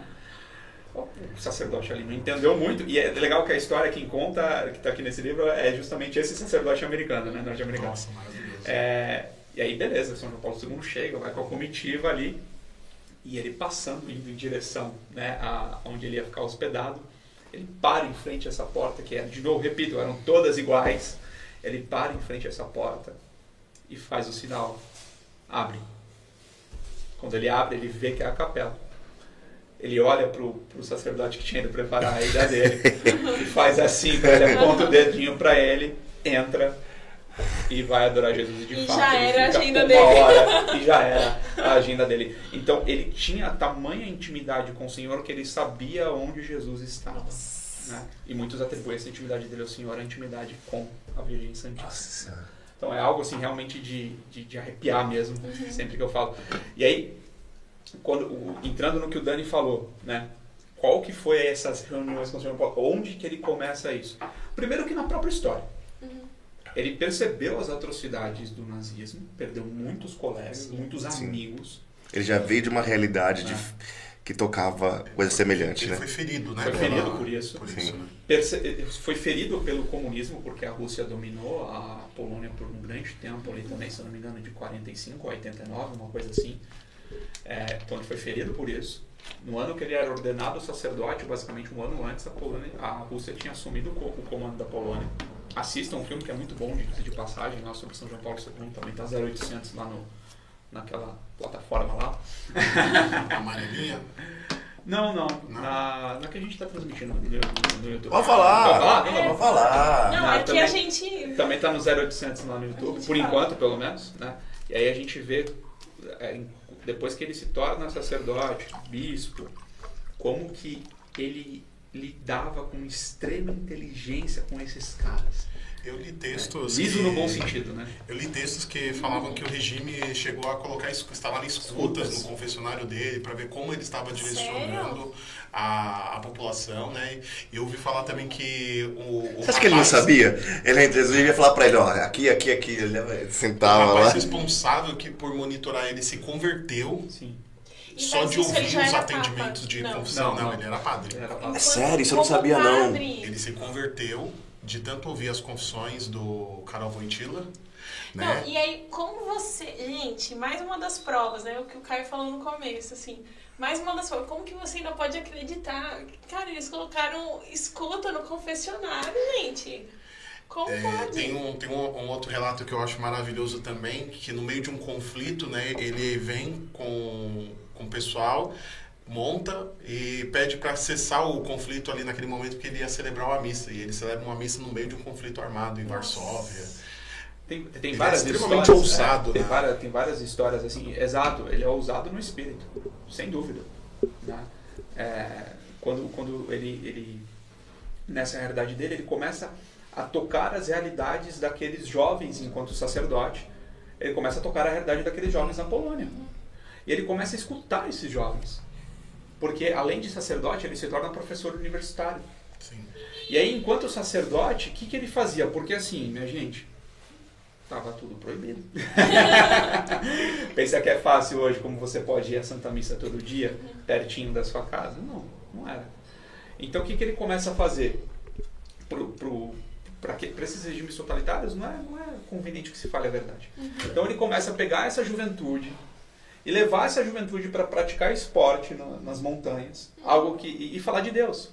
O sacerdote ali não entendeu muito. E é legal que a história quem conta, que está aqui nesse livro, é justamente esse sacerdote americano, né? Norte-americano. Nossa, maravilhoso. É, e aí, beleza, São João Paulo II chega, vai com a comitiva ali, e ele passando, indo em direção né, a onde ele ia ficar hospedado, ele para em frente a essa porta, que é, de novo, repito, eram todas iguais. Ele para em frente a essa porta e faz o sinal, abre. Quando ele abre, ele vê que é a capela. Ele olha pro, pro sacerdote que tinha ido preparar a ida dele e faz assim, ele aponta o dedinho para ele, entra e vai adorar Jesus. E de E fato, já era a agenda dele. hora e já era a agenda dele. Então ele tinha tamanha intimidade com o Senhor que ele sabia onde Jesus estava. né? E muitos atribuem essa intimidade dele ao Senhor, a intimidade com a Virgem Santíssima. Nossa. Então é algo assim realmente de, de, de arrepiar mesmo, sempre que eu falo. E aí, quando, o- entrando no que o Dani falou, né? Qual que foi essas reuniões com o Senhor? Onde que ele começa isso? Primeiro que na própria história. Ele percebeu as atrocidades do nazismo, perdeu muitos colegas, muitos amigos. Ele já veio de uma realidade de- que tocava coisa semelhante, Ele né? foi ferido, né? Foi pela- ferido por isso. Por isso, né? Foi ferido pelo comunismo, porque a Rússia dominou a Polônia por um grande tempo ali também, se não me engano, de 45 a 89, uma coisa assim. É, então ele foi ferido por isso. No ano que ele era ordenado sacerdote, basicamente um ano antes, a, Polônia, a Rússia tinha assumido o comando da Polônia. Assista um filme que é muito bom, de, de passagem, lá sobre São João Paulo II, também tá 0800 lá no, naquela plataforma lá. Amarelinha. Não, não, Não? Na, na que a gente está transmitindo no, no- YouTube. Vamos falar! Vamos falar? É. Vamos falar! Não, Não, aqui também- a gente. Também tá no 0800 lá no YouTube, por fala. enquanto, pelo menos, né? E aí a gente vê, é, depois que ele se torna sacerdote, bispo, como que ele lidava com extrema inteligência com esses caras. Eu li textos. Liso que- no bom sentido, né? Eu li textos que falavam que o regime chegou a colocar es- instalar escutas no confessionário dele para ver como ele estava direcionando a, a população, né? E eu ouvi falar também que o, o Você acha que ele não rapaz- sabia? Ele Jesus ia falar pra ele, ó, aqui, aqui, aqui. Ele O sentava lá. rapaz responsável que por monitorar ele se converteu Sim. Só de ouvir os atendimentos papa. de Não. confissão. Não, Não, não. ele era padre. Ele era Enquanto- É sério? Isso eu não sabia, não. padre, Ele se converteu de tanto ouvir as confissões do Karol Wojtyla, Não, né? e aí, como você. Gente, mais uma das provas, né? O que o Caio falou no começo, assim. Mais uma das provas. Como que você ainda pode acreditar? Cara, eles colocaram escuta no confessionário, gente. Como É, pode? tem um, tem um, um outro relato que eu acho maravilhoso também, que no meio de um conflito, né, ele vem com, com o pessoal, monta e pede para cessar o conflito ali naquele momento que ele ia celebrar uma missa. E ele celebra uma missa no meio de um conflito armado em Varsóvia. Tem, tem Ele é várias extremamente histórias. ousado, é, tem, né? várias, tem várias histórias assim. Exato, ele é ousado no espírito, sem dúvida. né? É, quando quando ele, ele, nessa realidade dele, ele começa a tocar as realidades daqueles jovens enquanto sacerdote. Ele começa a tocar a realidade daqueles jovens na Polônia. E ele começa a escutar esses jovens. Porque, além de sacerdote, ele se torna professor universitário. Sim. E aí, enquanto sacerdote, o que, que ele fazia? Porque assim, minha gente, tava tudo proibido. Pensa que é fácil hoje, como você pode ir à Santa Missa todo dia, pertinho da sua casa? Não, não era. Então, o que, que ele começa a fazer? Pro, pro, para esses regimes totalitários, não é, não é conveniente que se fale a verdade. Então, ele começa a pegar essa juventude e levar essa juventude para praticar esporte na- nas montanhas, algo que e, e falar de Deus,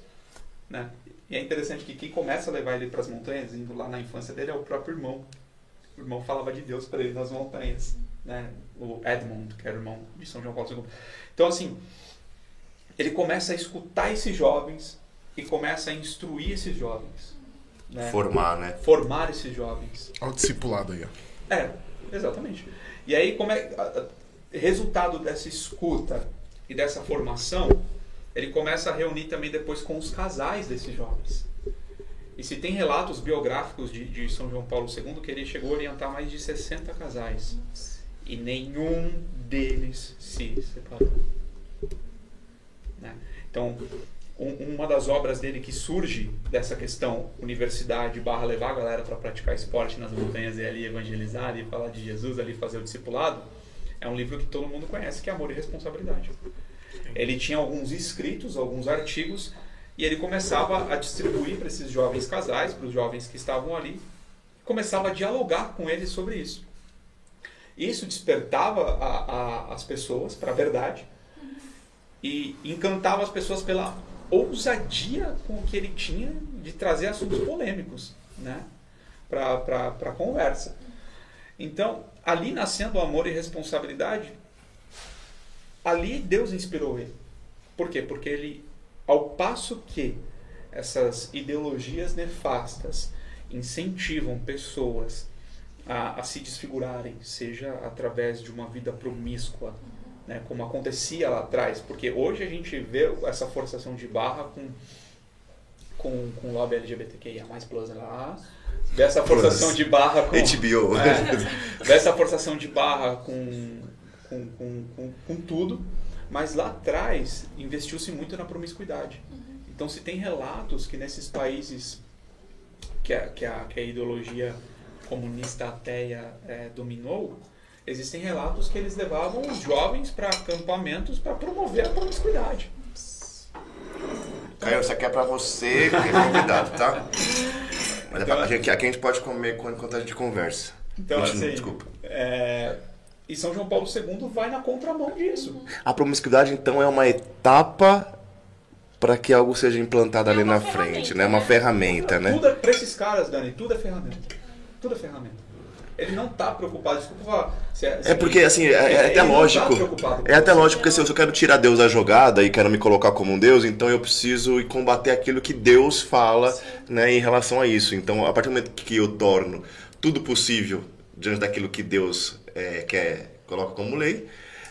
né? E é interessante que quem começa a levar ele para as montanhas, indo lá na infância dele, é o próprio irmão. O irmão falava de Deus para ele nas montanhas, né? O Edmund, que era o irmão de São João Paulo II. Então, assim, ele começa a escutar esses jovens e começa a instruir esses jovens, né? Formar, né? Formar esses jovens. Olha o discipulado aí, ó. É, exatamente. E aí, como é. Resultado dessa escuta e dessa formação, ele começa a reunir também depois com os casais desses jovens. E se tem relatos biográficos de, de São João Paulo II que ele chegou a orientar mais de 60 casais. E nenhum deles se separou. Né? Então, um, uma das obras dele que surge dessa questão universidade barra levar a galera para praticar esporte nas montanhas e ali evangelizar e falar de Jesus, ali fazer o discipulado, é um livro que todo mundo conhece, que é Amor e Responsabilidade. Ele tinha alguns escritos, alguns artigos, e ele começava a distribuir para esses jovens casais, para os jovens que estavam ali, começava a dialogar com eles sobre isso. Isso despertava a, a, as pessoas para a verdade e encantava as pessoas pela ousadia com que ele tinha de trazer assuntos polêmicos né, para a conversa. Então, ali nascendo o amor e responsabilidade, ali Deus inspirou ele. Por quê? Porque ele, ao passo que essas ideologias nefastas incentivam pessoas a, a se desfigurarem, seja através de uma vida promíscua, né, como acontecia lá atrás, porque hoje a gente vê essa forçação de barra com com, com o lobby LGBTQIA+, lá, vê essa forçação de barra com... HBO. É, vê essa forçação de barra com, com, com, com, com tudo, mas lá atrás investiu-se muito na promiscuidade. Uhum. Então se tem relatos que nesses países que a, que a, que a ideologia comunista ateia é, dominou, existem relatos que eles levavam os jovens para acampamentos para promover a promiscuidade. Caio, isso aqui é para você que é convidado, tá? Então, é pra, aqui, aqui a gente pode comer enquanto a gente conversa. Então, Continua, assim, desculpa. É, e São João Paulo II vai na contramão disso. A promiscuidade, então, é uma etapa para que algo seja implantado é ali na frente, né? Uma ferramenta, né? Tudo é, para esses caras, Dani, tudo é ferramenta. Tudo é ferramenta. Ele não está preocupado, desculpa falar. Se é, se é porque, assim, é, é até lógico. Tá é até lógico, porque se eu quero tirar Deus da jogada e quero me colocar como um Deus, então eu preciso combater aquilo que Deus fala né, em relação a isso. Então, a partir do momento que eu torno tudo possível diante daquilo que Deus é, quer, coloca como lei,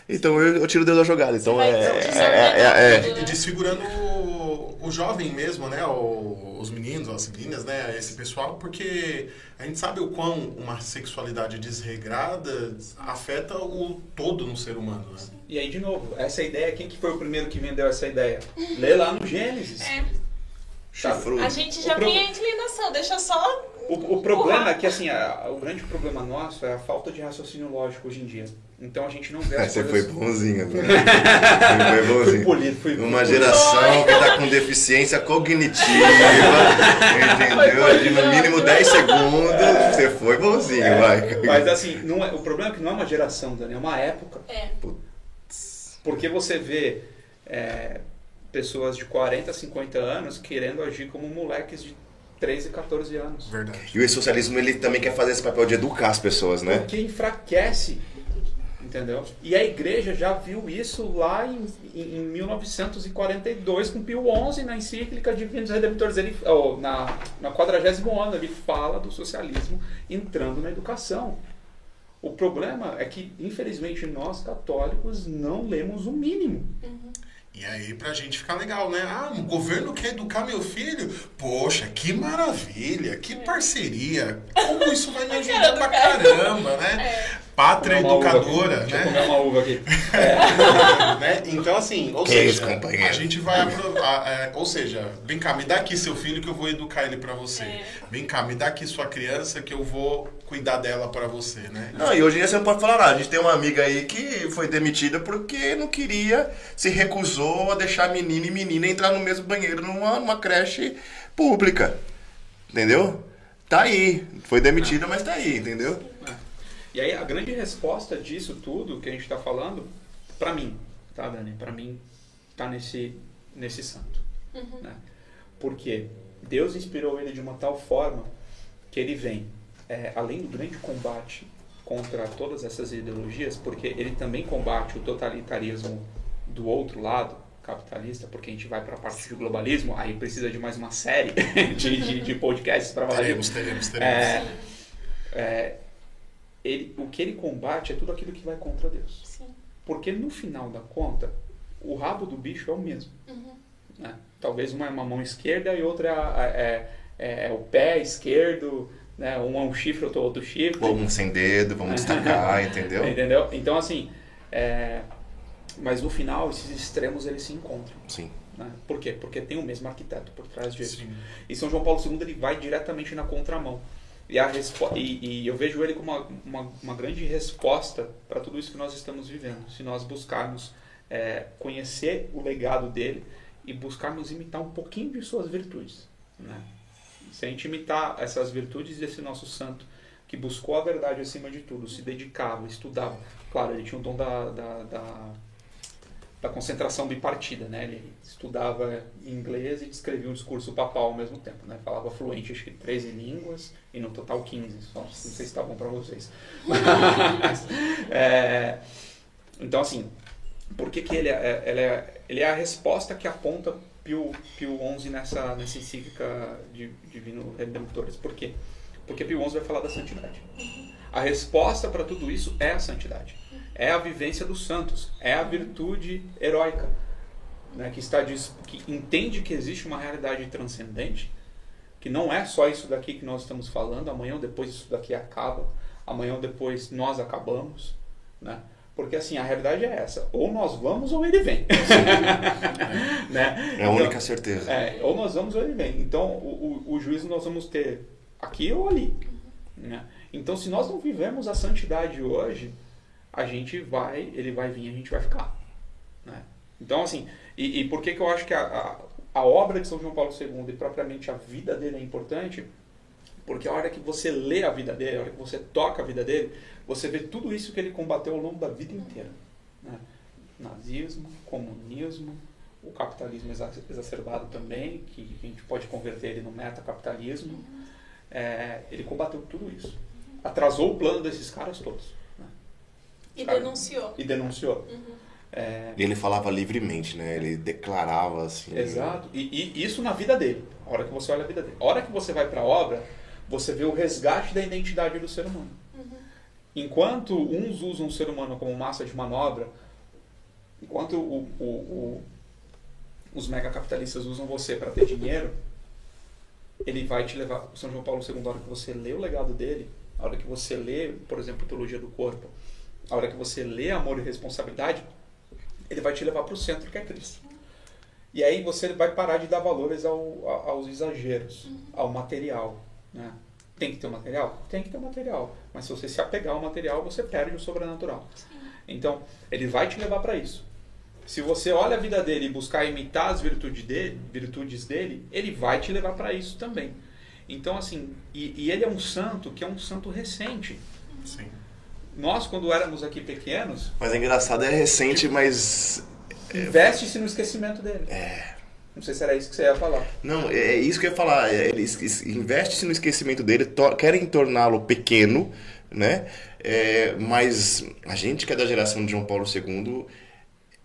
então eu, eu tiro Deus da jogada. Então é, é, é, E desfigurando o, o jovem mesmo, né? O, os meninos, as meninas, né? Esse pessoal, porque a gente sabe o quão uma sexualidade desregrada afeta o todo no ser humano, né? E aí, de novo, essa ideia, quem que foi o primeiro que vendeu essa ideia? Lê lá no Gênesis. É. A gente já tem a inclinação, deixa só. O, o problema é que assim, a, o grande problema nosso é a falta de raciocínio lógico hoje em dia. Então a gente não vê as Você coisas... foi bonzinho, né? Você foi bonzinho. Fui polido, fui Uma geração que está com deficiência cognitiva, entendeu? De no mínimo 10 segundos, você foi bonzinho, é, vai. Mas assim, não é, o problema é que não é uma geração, Dani, é uma época. É. Porque você vê é, pessoas de 40, 50 anos querendo agir como moleques de 13 e 14 anos. Verdade. E o socialismo ele também quer fazer esse papel de educar as pessoas, né? Porque enfraquece Entendeu? E a igreja já viu isso lá em, em 1942 com Pio XI na encíclica Divinos Redemptores. Ele, oh, na, na 40 ano, ele fala do socialismo entrando na educação. O problema é que, infelizmente, nós católicos não lemos o mínimo. Uhum. E aí, pra gente ficar legal, né? Ah, o governo quer educar meu filho? Poxa, que maravilha, que parceria. Como isso vai me ajudar pra caramba, né? É. Pátria educadora, né? Deixa eu comer uma uva aqui. É. né? Então, assim, ou que seja, a gente vai. A, é, ou seja, vem cá, me dá aqui seu filho que eu vou educar ele para você. É. Vem cá, me dá aqui sua criança que eu vou cuidar dela para você, né? Não, e hoje em dia você não pode falar nada. A gente tem uma amiga aí que foi demitida porque não queria, se recusou a deixar menino e menina entrar no mesmo banheiro numa, numa creche pública. Entendeu? Tá aí. Foi demitida, mas tá aí, entendeu? E aí a grande resposta disso tudo que a gente está falando, para mim, tá, Dani? Para mim, tá nesse, nesse santo. Uhum. Né? Porque Deus inspirou ele de uma tal forma que ele vem, é, além do grande combate contra todas essas ideologias, porque ele também combate o totalitarismo do outro lado, capitalista, porque a gente vai para a parte do globalismo, aí precisa de mais uma série de, de, de podcasts para falar. Teremos, teremos, teremos. É, é, ele, o que ele combate é tudo aquilo que vai contra Deus. Sim. Porque no final da conta, o rabo do bicho é o mesmo. Uhum. né? Talvez uma é uma mão esquerda e outra é, é, é o pé esquerdo, né? um é um chifre, outro é outro chifre. Vamos sem dedo, vamos destacar, entendeu? Entendeu? Então, assim, é, mas no final, esses extremos eles se encontram. Sim. Né? Por quê? Porque tem o mesmo arquiteto por trás disso. Sim. E São João Paulo II ele vai diretamente na contramão. E, a e, e eu vejo ele como uma, uma, uma grande resposta para tudo isso que nós estamos vivendo. Se nós buscarmos é, conhecer o legado dele e buscarmos imitar um pouquinho de suas virtudes. Né? Se a gente imitar essas virtudes desse nosso santo, que buscou a verdade acima de tudo, se dedicava, estudava. Claro, ele tinha o dom da, da, da, da concentração bipartida, né? Ele estudava inglês e descrevia um discurso papal ao mesmo tempo, né? Falava fluente, acho que 13 línguas e no total 15. Só, não sei se tá bom para vocês. Mas, é, então, assim, por que, que ele, é, ele, é, ele é a resposta que aponta Pio, Pio XI nessa, nessa encíclica de Divino Redemptores? Por quê? Porque Pio XI vai falar da santidade. A resposta para tudo isso é a santidade. É a vivência dos santos. É a virtude heróica. Né, que, está, que entende que existe uma realidade transcendente, que não é só isso daqui que nós estamos falando, amanhã ou depois isso daqui acaba, amanhã ou depois nós acabamos. Né? Porque assim, a realidade é essa. Ou nós vamos ou ele vem. né? É a única certeza. É, ou nós vamos ou ele vem. Então, o, o, o juízo nós vamos ter aqui ou ali. Né? Então, se nós não vivemos a santidade hoje, a gente vai, ele vai vir, a gente vai ficar. Né? Então, assim, e, e por que, que eu acho que a, a, a obra de São João Paulo II e propriamente a vida dele é importante? Porque a hora que você lê a vida dele, a hora que você toca a vida dele, você vê tudo isso que ele combateu ao longo da vida inteira. Né? Nazismo, comunismo, o capitalismo exa- exacerbado também, que a gente pode converter ele no metacapitalismo. É, ele combateu tudo isso. Atrasou o plano desses caras todos. Né? E Cara, denunciou. E denunciou. É, E ele falava livremente, né? Ele declarava assim. Exato. E, e isso na vida dele. A hora que você olha a vida dele. A hora que você vai para a obra, você vê o resgate da identidade do ser humano. Enquanto uns usam o ser humano como massa de manobra, enquanto o, o- o- os megacapitalistas usam você para ter dinheiro, ele vai te levar. O São João Paulo II, a hora que você lê o legado dele, a hora que você lê, por exemplo, Teologia do Corpo, a hora que você lê Amor e Responsabilidade, ele vai te levar para o centro que é Cristo. E aí você vai parar de dar valores ao, aos exageros, ao material. Né? Tem que ter o material? Tem que ter o material. Mas se você se apegar ao material, você perde o sobrenatural. Então, ele vai te levar para isso. Se você olha a vida dele e buscar imitar as virtudes dele, virtudes dele ele vai te levar para isso também. Então, assim, e, e ele é um santo que é um santo recente. Sim. Nós, quando éramos aqui pequenos, Mas é engraçado, é recente, mas. investe-se no esquecimento dele. É. Não sei se era isso que você ia falar. Não, é isso que eu ia falar. é, Eles investe-se no esquecimento dele, to- querem torná-lo pequeno, né? É, mas a gente que é da geração de João Paulo II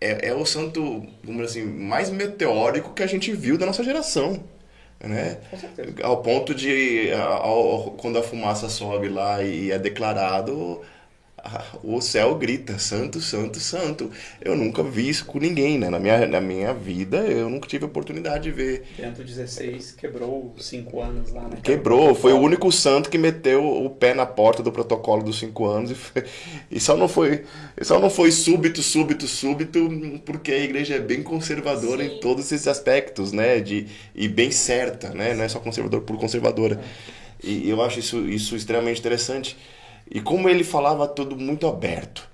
é, é o santo, vamos assim, mais meteórico que a gente viu da nossa geração. Né? Com certeza. Ao ponto de, ao- quando a fumaça sobe lá e é declarado, o céu grita, santo, santo, santo. Eu nunca vi isso com ninguém, né? Na minha, na minha vida, eu nunca tive a oportunidade de ver. Bento XVI quebrou cinco anos lá, né? Quebrou, foi o único santo que meteu o pé na porta do protocolo dos cinco anos e, foi- e só não foi só não foi súbito, súbito, súbito, porque a igreja é bem conservadora Sim. em todos esses aspectos, né? De, e bem certa, né? Não é só conservador por conservadora. E eu acho isso, isso extremamente interessante. E como ele falava tudo muito aberto.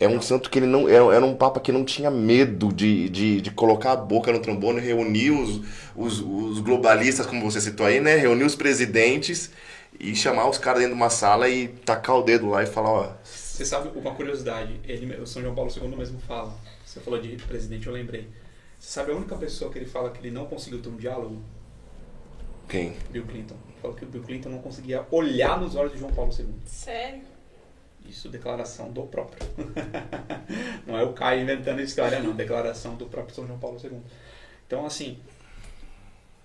É um santo que ele não. Era, era um papa que não tinha medo de, de, de colocar a boca no trombone, reunir os, os, os globalistas, como você citou aí, né? Reunir os presidentes e chamar os caras dentro de uma sala e tacar o dedo lá e falar, ó. Você sabe uma curiosidade? Ele, o São João Paulo II mesmo fala. Você falou de presidente, eu lembrei. Você sabe a única pessoa que ele fala que ele não conseguiu ter um diálogo? Quem? Bill Clinton. Falou que o Bill Clinton não conseguia olhar nos olhos de João Paulo II. Sério? Isso, declaração do próprio. não é o Caio inventando história, não. Declaração do próprio São João Paulo II. Então, assim,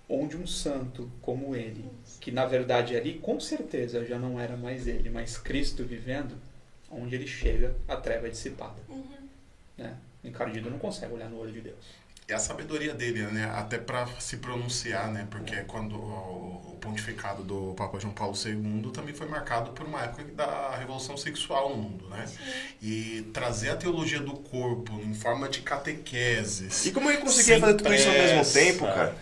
onde um santo como ele, que na verdade ali com certeza já não era mais ele, mas Cristo vivendo, onde ele chega, a treva é dissipada. Uhum. Né? Um encardido não consegue olhar no olho de Deus. É a sabedoria dele, né? Até para se pronunciar, né? Porque quando o o pontificado do Papa João Paulo II também foi marcado por uma época da revolução sexual no mundo, né? E trazer a teologia do corpo em forma de catequeses. E como ele conseguia fazer tudo isso ao mesmo tempo, cara?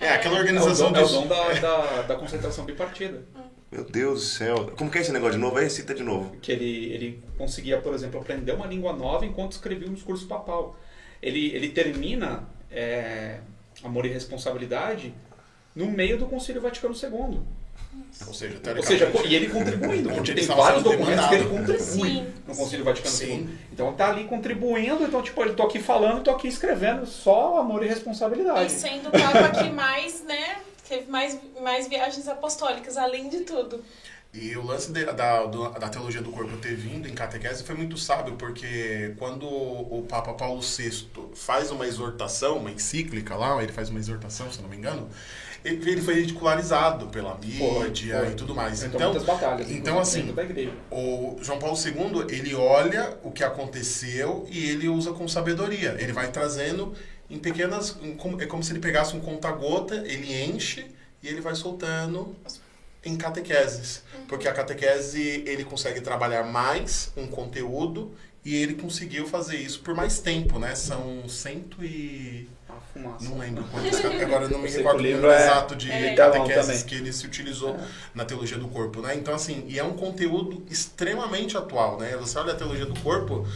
É, aquela É o organização dom, é o dom da, da, da concentração bipartida. Meu Deus do céu. Como que é esse negócio de novo? Aí cita de novo. que ele, ele conseguia, por exemplo, aprender uma língua nova enquanto escrevia um discurso papal. Ele, ele termina é, Amor e Responsabilidade no meio do Concílio Vaticano II. Ou seja, Ou seja, e ele contribuindo, porque ele tem vários documentos que ele contribui Sim. no Concílio Vaticano Sim. II. Então tá ali contribuindo, então tipo, eu tô aqui falando, tô aqui escrevendo só amor e E responsabilidade. sendo o Papa que mais, né, teve mais, mais viagens apostólicas, além de tudo. E o lance de- da, do- da teologia do corpo ter vindo em catequese foi muito sábio, porque quando o Papa Paulo VI faz uma exortação, uma encíclica lá, ele faz uma exortação, se eu não me engano, ele, ele foi ridicularizado pela mídia foi. e tudo mais. Então, Então, batalhas, então assim, o João Paulo II, ele olha o que aconteceu e ele usa com sabedoria. Ele vai trazendo em pequenas... em como- é como se ele pegasse um conta-gota, ele enche e ele vai soltando em catequeses. Porque a catequese, ele consegue trabalhar mais um conteúdo e ele conseguiu fazer isso por mais tempo, né? São cento e... Fumaça. Não lembro quantos... Agora eu não me recordo o número é- exato de é catequeses que ele se utilizou na teologia do corpo, né? Então, assim, e é um conteúdo extremamente atual, né? Você olha a teologia do corpo,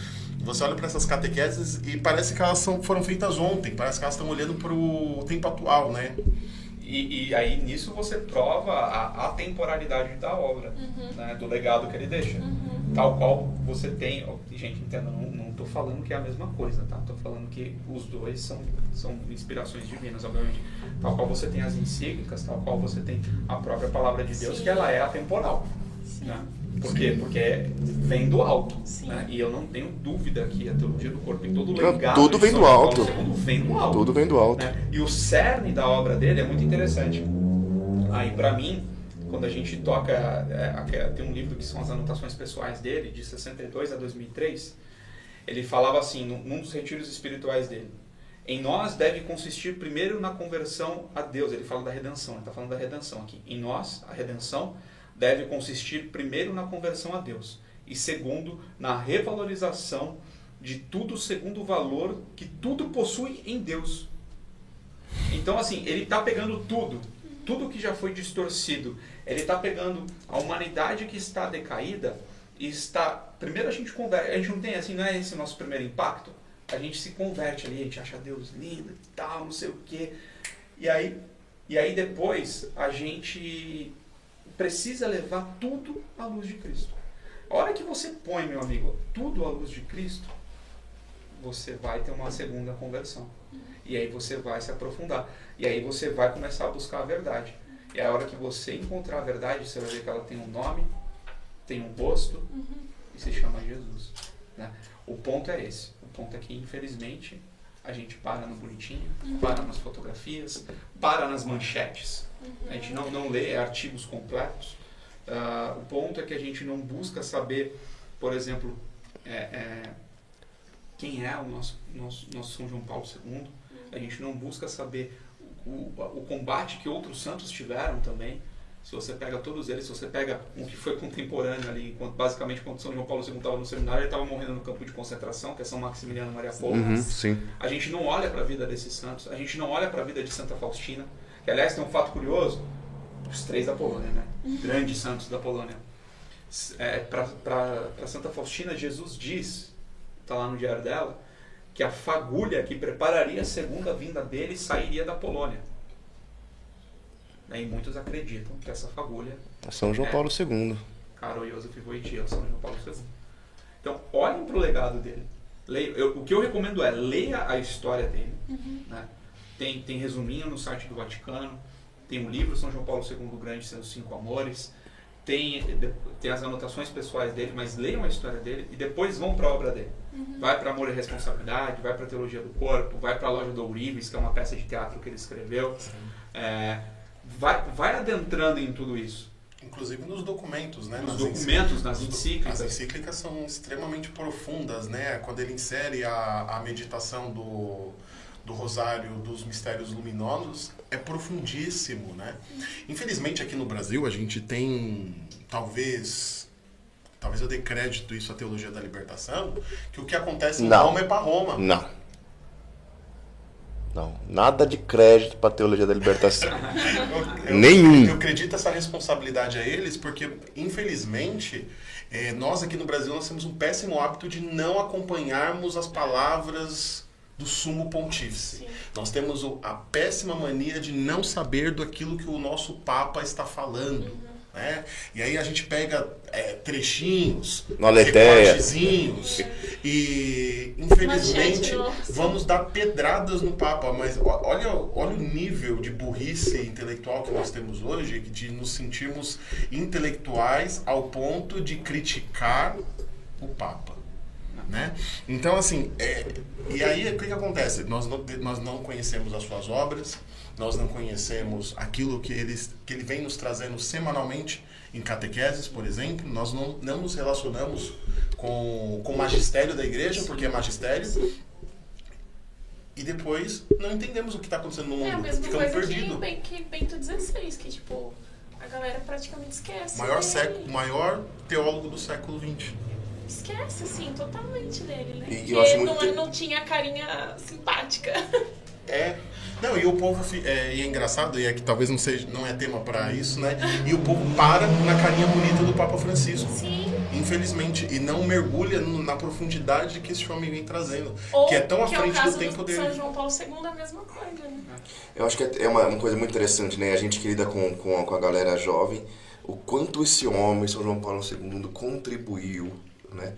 você olha para essas catequeses e parece que elas são, foram feitas ontem, parece que elas estão olhando para o tempo atual, né? E, e aí nisso você prova a atemporalidade da obra, né, do legado que ele deixa. Tal qual você tem. Gente, entenda, não, não tô falando que é a mesma coisa, tá? Tô falando que os dois são, são inspirações divinas, obviamente. Tal qual você tem as encíclicas, tal qual você tem a própria palavra de Deus, Sim. que ela é atemporal. Sim. Né? Por quê? Porque vem do alto. Sim. Né? E eu não tenho dúvida que a teologia do corpo e todo o legado tudo vem do alto. Paulo vem do alto Tudo vem do alto. né? E o cerne da obra dele é muito interessante. Aí, pra mim, quando a gente toca. é, tem um livro que são as anotações pessoais dele, de 62 a 2003. Ele falava assim, num, num dos retiros espirituais dele. Em nós deve consistir primeiro na conversão a Deus. Ele fala da redenção, ele está falando da redenção aqui. Em nós, a redenção deve consistir primeiro na conversão a Deus e segundo na revalorização de tudo segundo o valor que tudo possui em Deus. Então, assim, ele está pegando tudo, tudo que já foi distorcido. Ele está pegando a humanidade que está decaída e está. Primeiro a gente converte, a gente não tem assim, não é esse o nosso primeiro impacto. A gente se converte ali, a gente acha Deus lindo e tal, não sei o quê. E aí, e aí depois a gente precisa levar tudo à luz de Cristo. A hora que você põe, meu amigo, tudo à luz de Cristo, você vai ter uma segunda conversão. E aí você vai se aprofundar. E aí você vai começar a buscar a verdade. E a hora que você encontrar a verdade, você vai ver que ela tem um nome, tem um rosto e se chama Jesus. né? O ponto é esse. O ponto é que, infelizmente, a gente para no bonitinho, para nas fotografias, para nas manchetes. A gente não, não lê artigos completos. Ah, o ponto é que a gente não busca saber, por exemplo, é, é, quem é o nosso, nosso, nosso São João Paulo II. A gente não busca saber o, o, combate que outros santos tiveram também. Se você pega todos eles, se você pega um que foi contemporâneo ali, enquanto, basicamente quando São João Paulo II estava no seminário, ele estava morrendo no campo de concentração, que é São Maximiliano Maria Polo. Uhum, sim. A gente não olha para a vida desses santos, a gente não olha para a vida de Santa Faustina, que aliás tem um fato curioso, os três da Polônia, né? Grandes santos da Polônia. É, para Santa Faustina, Jesus diz, está lá no diário dela, que a fagulha que prepararia a segunda vinda dele sairia da Polônia. E muitos acreditam que essa fagulha São João É. Paulo II. Karol Josef Wojtyła, São João Paulo II. Então, olhem para o legado dele. Leia, eu- o que eu recomendo é leia a história dele. né? Tem, tem resuminho no site do Vaticano, tem um livro São João Paulo II Grande, Seus Cinco Amores, tem, tem as anotações pessoais dele, mas leiam a história dele e depois vão para a obra dele. Vai para Amor e Responsabilidade, vai para Teologia do Corpo, vai para a Loja do Ourives, que é uma peça de teatro que ele escreveu. É, vai, vai adentrando em tudo isso. Inclusive nos documentos, né? Nos nas documentos, nas As encíclicas. encíclicas são extremamente profundas, né? Quando ele insere a, a meditação do, do rosário dos mistérios luminosos, é profundíssimo, né? Infelizmente aqui no Brasil a gente tem, talvez, talvez eu dê crédito isso à teologia da libertação, que o que acontece em Não. Roma é para Roma. Não. Não, nada de crédito para teologia da libertação. Eu- eu- Nenhum. Eu acredito essa responsabilidade a eles, porque, infelizmente, eh, nós aqui no Brasil nós temos um péssimo hábito de não acompanharmos as palavras do sumo pontífice. Sim. Nós temos o- a péssima mania de não saber do aquilo que o nosso Papa está falando. Né? E aí a gente pega eh, trechinhos, recortezinhos, e infelizmente vamos dar pedradas no Papa, mas olha, olha o nível de burrice intelectual que nós temos hoje, de nos sentirmos intelectuais ao ponto de criticar o Papa. Né? Então, assim, é, e aí o que, que acontece? Nós não, nós não conhecemos as suas obras, nós não conhecemos aquilo que, eles, que ele vem nos trazendo semanalmente em catequeses, por exemplo, nós não, não nos relacionamos com, com o magistério da igreja, porque é magistério, e depois não entendemos o que está acontecendo no mundo, É a mesma ficamos coisa perdidos. que, Ben- que Bento XVI, que tipo, a galera praticamente esquece. Maior, século, maior teólogo do século XX. Esquece, assim, totalmente dele, né? E eu acho não, muito- não tinha a carinha simpática. É. Não, e o povo. É, e é engraçado, e é que talvez não seja não é tema para isso, né? E o povo para na carinha bonita do Papa Francisco. Sim. Infelizmente. E não mergulha no- na profundidade que esse homem vem trazendo. Ou que é tão à é o frente caso do tempo São dele. João Paulo II, a mesma coisa, né? Eu acho que é uma, uma coisa muito interessante, né? A gente que lida com, com, a- com a galera jovem, o quanto esse homem, São João Paulo II, contribuiu, né?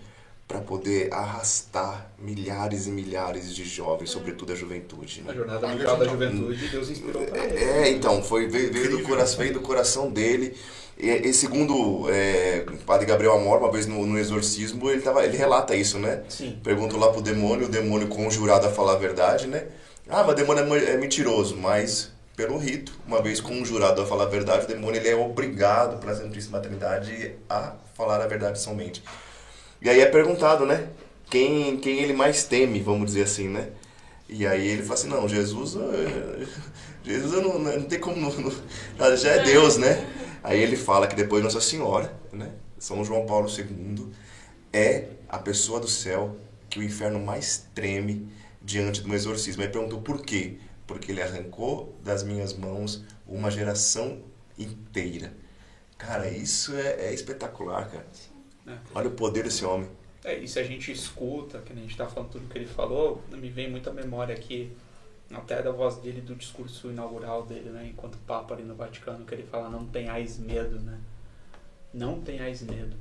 Para poder arrastar milhares e milhares de jovens, sobretudo a juventude, A né? jornada Olha, mundial da gente, juventude, Deus inspirou pra ele. É, então, foi, veio, veio, do coração, veio do coração dele. E, e segundo é, o padre Gabriel Amor, uma vez no, no exorcismo, ele, tava, ele relata isso, né? Sim. Perguntam lá pro demônio, o demônio conjurado a falar a verdade, né? Ah, mas o demônio é é mentiroso, mas pelo rito, uma vez conjurado a falar a verdade, o demônio ele é obrigado pela Santíssima Trindade a falar a verdade somente. E aí é perguntado, né? Quem, quem ele mais teme, vamos dizer assim, né? E aí ele fala assim, não, Jesus, eh, Jesus não, não tem como, não, já é Deus, né? Aí ele fala que depois Nossa Senhora, né? São João Paulo II é a pessoa do céu que o inferno mais treme diante um exorcismo. Aí perguntou por quê? Porque ele arrancou das minhas mãos uma geração inteira. Cara, isso é, é espetacular, cara. É. Olha o poder desse homem. É, e se a gente escuta, que a gente tá falando tudo que ele falou, me vem muita memória aqui, até da voz dele, do discurso inaugural dele, né, enquanto Papa ali no Vaticano, que ele fala, não tenhais medo, né? Não tenhais medo.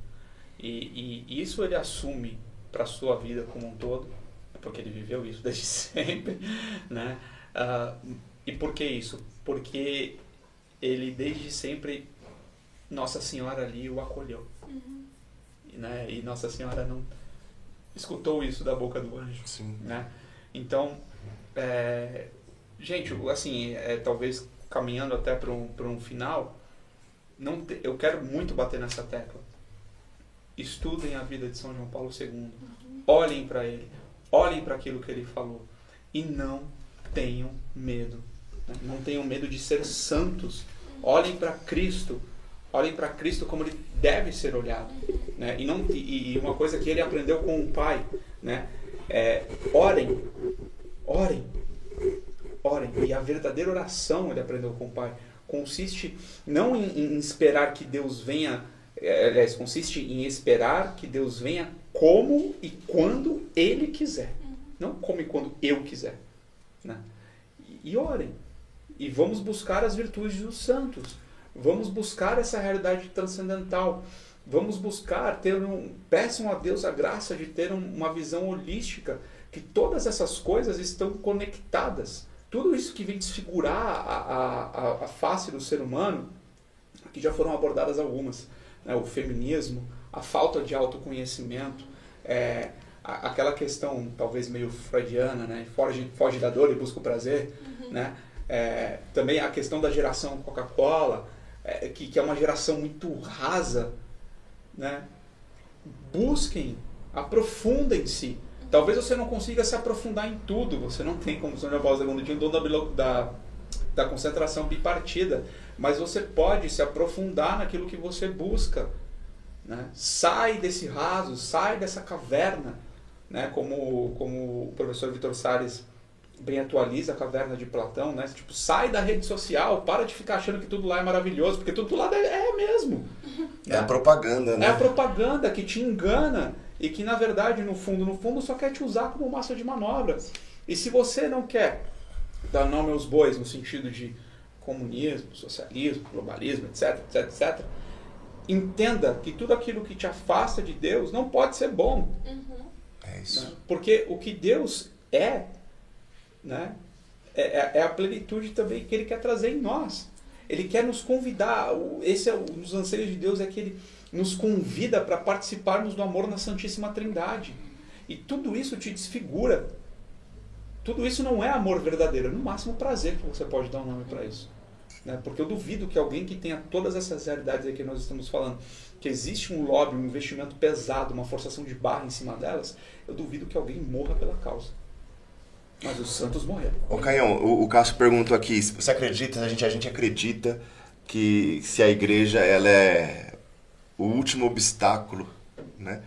E, e isso ele assume para sua vida como um todo, porque ele viveu isso desde sempre, né? Ah, e por que isso? Porque ele desde sempre, Nossa Senhora ali o acolheu né? E Nossa Senhora não escutou isso da boca do anjo, Sim. né? Então, é, gente, assim, é, talvez caminhando até para um, para um final, não te- eu quero muito bater nessa tecla. Estudem a vida de São João Paulo II. Olhem para ele. Olhem para aquilo que ele falou. E não tenham medo. né? Não tenham medo de ser santos. Olhem para Cristo. Olhem para Cristo como ele deve ser olhado. Né? E, não, e, e uma coisa que ele aprendeu com o Pai. Né? É, orem. Orem. Orem. E a verdadeira oração ele aprendeu com o Pai. Consiste não em, em esperar que Deus venha. é, Aliás, consiste em esperar que Deus venha como e quando Ele quiser. Não como e quando eu quiser. Né? E, e orem. E vamos buscar as virtudes dos santos. Vamos buscar essa realidade transcendental. Vamos buscar ter um. Peçam a Deus a graça de ter um- uma visão holística, que todas essas coisas estão conectadas. Tudo isso que vem desfigurar a, a, a, face do ser humano, aqui já foram abordadas algumas. né? O feminismo, a falta de autoconhecimento, é, aquela questão talvez meio freudiana, né? foge, foge da dor e busca o prazer. Né? É, também a questão da geração Coca-Cola, é, que, que é uma geração muito rasa, né? busquem, aprofundem-se. Talvez você não consiga se aprofundar em tudo, você não tem, como o Sr. Paulo II tinha o bilo- da, da concentração bipartida, mas você pode se aprofundar naquilo que você busca. Né? Sai desse raso, sai dessa caverna, né? como, como o professor Vitor Salles bem atualiza a caverna de Platão, né? Tipo, sai da rede social, para de ficar achando que tudo lá é maravilhoso, porque tudo lá é, é mesmo. É a propaganda, né? É a propaganda que te engana e que, na verdade, no fundo, no fundo, só quer te usar como massa de manobra. E se você não quer dar nome aos bois no sentido de comunismo, socialismo, globalismo, etc, etc, etc, entenda que tudo aquilo que te afasta de Deus não pode ser bom. É isso. né? Porque o que Deus é, né, é, é- é a plenitude também que Ele quer trazer em nós. Ele quer nos convidar. Esse é um dos anseios de Deus é que Ele nos convida para participarmos do amor na Santíssima Trindade. E tudo isso te desfigura. Tudo isso não é amor verdadeiro, é no máximo prazer que você pode dar um nome para isso. Né? Porque eu duvido que alguém que tenha todas essas realidades aí que nós estamos falando, que existe um lobby, um investimento pesado, uma forçação de barra em cima delas, eu duvido que alguém morra pela causa. Mas os santos morreram. Ô Caião, o, o Cássio perguntou aqui, você acredita, a gente, a gente acredita que se a igreja ela é o último obstáculo né,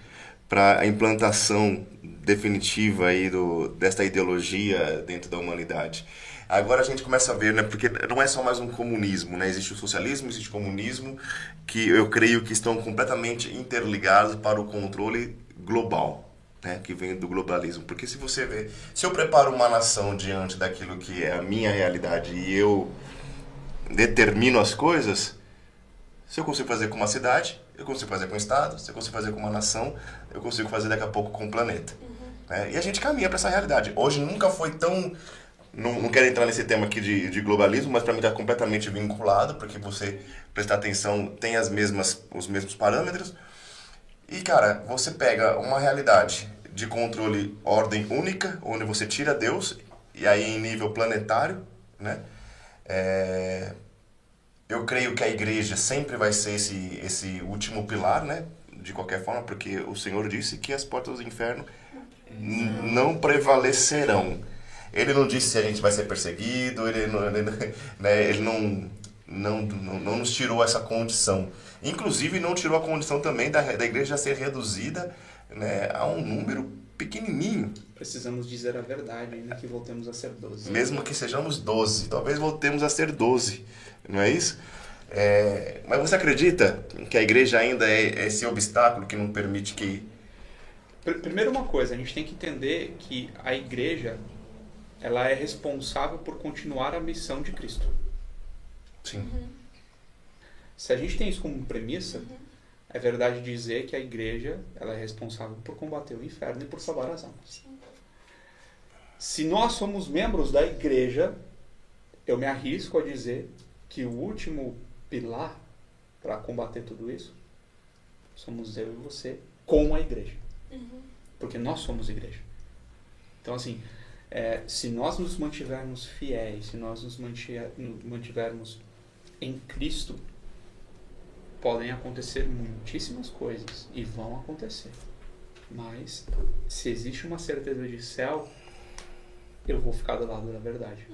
para a implantação definitiva aí do, desta ideologia dentro da humanidade. Agora a gente começa a ver, né, porque não é só mais um comunismo, né, existe o socialismo, existe o comunismo, que eu creio que estão completamente interligados para o controle global né, que vem do globalismo. Porque se você vê, se eu preparo uma nação diante daquilo que é a minha realidade e eu determino as coisas, se eu consigo fazer com uma cidade, eu consigo fazer com um estado, se eu consigo fazer com uma nação, eu consigo fazer daqui a pouco com o planeta. né? E a gente caminha para essa realidade. Hoje nunca foi tão não, não quero entrar nesse tema aqui de, de globalismo, mas para mim está completamente vinculado, porque você prestar atenção tem as mesmas, os mesmos parâmetros. E, cara, você pega uma realidade de controle ordem única, onde você tira Deus, e aí em nível planetário, né? É, eu creio que a igreja sempre vai ser esse, esse último pilar, né? De qualquer forma, porque o Senhor disse que as portas do inferno não prevalecerão. Ele não disse se a gente vai ser perseguido, ele não, ele, né, ele não, não, não, não nos tirou essa condição. Inclusive, não tirou a condição também da, da igreja ser reduzida né, a um número pequenininho, Precisamos dizer a verdade, ainda que voltemos a ser 12. mesmo que sejamos 12. Talvez voltemos a ser 12, não é isso? É, mas você acredita que a igreja ainda é esse obstáculo que não permite que. Pr- Primeiro uma coisa, a gente tem que entender que a igreja ela é responsável por continuar a missão de Cristo. Sim. Se a gente tem isso como premissa, é verdade dizer que a igreja ela é responsável por combater o inferno e por salvar as almas. Se nós somos membros da igreja, eu me arrisco a dizer que o último pilar para combater tudo isso somos eu e você com a igreja. Porque nós somos igreja. Então, assim, é, se nós nos mantivermos fiéis, se nós nos mantivermos em Cristo, podem acontecer muitíssimas coisas e vão acontecer. Mas se existe uma certeza de céu, eu vou ficar do lado da verdade.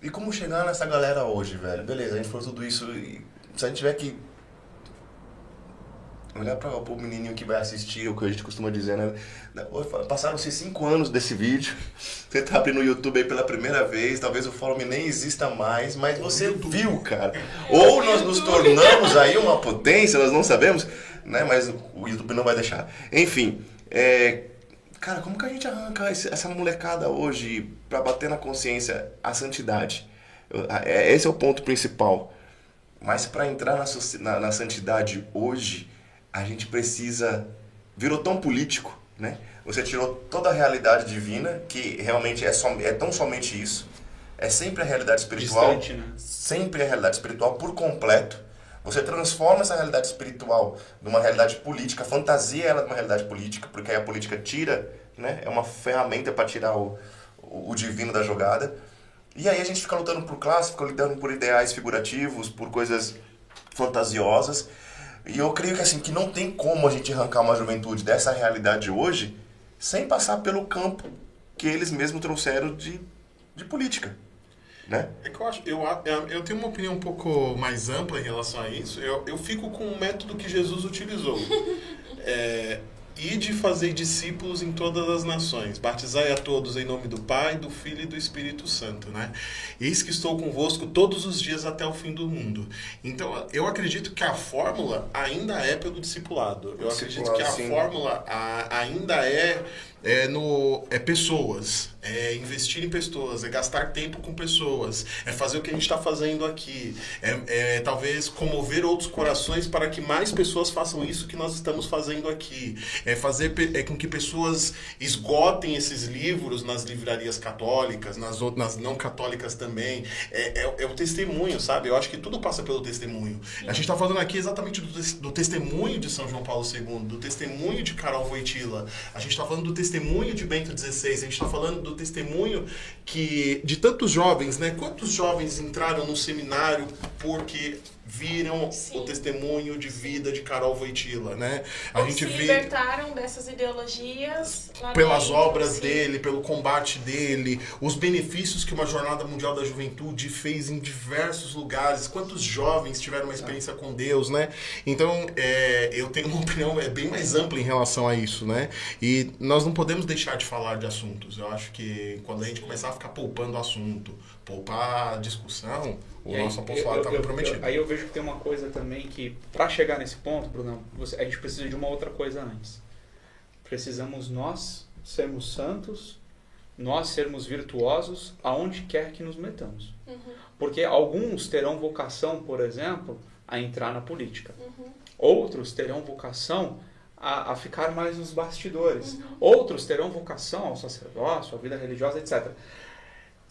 E como chegar nessa galera hoje, velho? Beleza, a gente falou tudo isso e se a gente tiver que olhar para o menininho que vai assistir, o que a gente costuma dizer, né? Passaram-se cinco anos desse vídeo. Você tá abrindo o YouTube aí pela primeira vez, talvez o fórum nem exista mais, mas você viu, cara. Ou nós nos tornamos aí uma potência, nós não sabemos, né? Mas o YouTube não vai deixar. Enfim, é, Cara, como que a gente arranca essa molecada hoje pra bater na consciência a santidade? É- Esse é o ponto principal. Mas pra entrar na, na- na santidade hoje, a gente precisa. Virou tão político, né? Você tirou toda a realidade divina, que realmente é, som- é tão somente isso. É sempre a realidade espiritual Distante, né? sempre a realidade espiritual por completo. Você transforma essa realidade espiritual numa realidade política, fantasia ela numa realidade política, porque aí a política tira, né? É uma ferramenta para tirar o, o, o divino da jogada. E aí a gente fica lutando por classe, fica lutando por ideais figurativos, por coisas fantasiosas. E eu creio que assim, que não tem como a gente arrancar uma juventude dessa realidade hoje sem passar pelo campo que eles mesmos trouxeram de, de política. Né? É que eu acho, eu, eu- eu tenho uma opinião um pouco mais ampla em relação a isso. Eu, eu fico com o método que Jesus utilizou. É, e de fazer discípulos em todas as nações, batizai a todos em nome do Pai, do Filho e do Espírito Santo, né? Eis que estou convosco todos os dias até o fim do mundo. Então, eu acredito que a fórmula ainda é pelo discipulado. Eu acredito que a Discipulado, sim. fórmula ainda é, é no é pessoas, é investir em pessoas, é gastar tempo com pessoas, é fazer o que a gente está fazendo aqui, é, é talvez comover outros corações para que mais pessoas façam isso que nós estamos fazendo aqui, é fazer é com que pessoas esgotem esses livros nas livrarias católicas, nas outras nas não católicas também, é, é, é o testemunho, sabe? Eu acho que tudo passa pelo testemunho. A gente está falando aqui exatamente do, do testemunho de São João Paulo II, do testemunho de Carol Voitila, a gente está falando do testemunho de Bento XVI, a gente está falando do testemunho que de tantos jovens, né? Quantos jovens entraram no seminário porque viram Sim. o testemunho de vida de Carol Voitila, né? A Ou gente se libertaram dessas ideologias pelas dentro, obras sim. dele, pelo combate dele, os benefícios que uma Jornada Mundial da Juventude fez em diversos lugares, quantos jovens tiveram uma experiência com Deus, né? Então, é, eu tenho uma opinião é, bem mais ampla em relação a isso, né? E nós não podemos deixar de falar de assuntos. Eu acho que quando a gente começar a ficar poupando assunto, poupar discussão, o E aí, nosso apostolado eu- está comprometido. eu- Aí eu vejo que tem uma coisa também que, para chegar nesse ponto, Brunão, você- a gente precisa de uma outra coisa antes. Precisamos nós sermos santos, nós sermos virtuosos, aonde quer que nos metamos. Uhum, Porque alguns terão vocação, por exemplo, a entrar na política. uhum. Outros terão vocação a, a ficar mais nos bastidores. Uhum. Outros terão vocação ao sacerdócio, à vida religiosa, etc.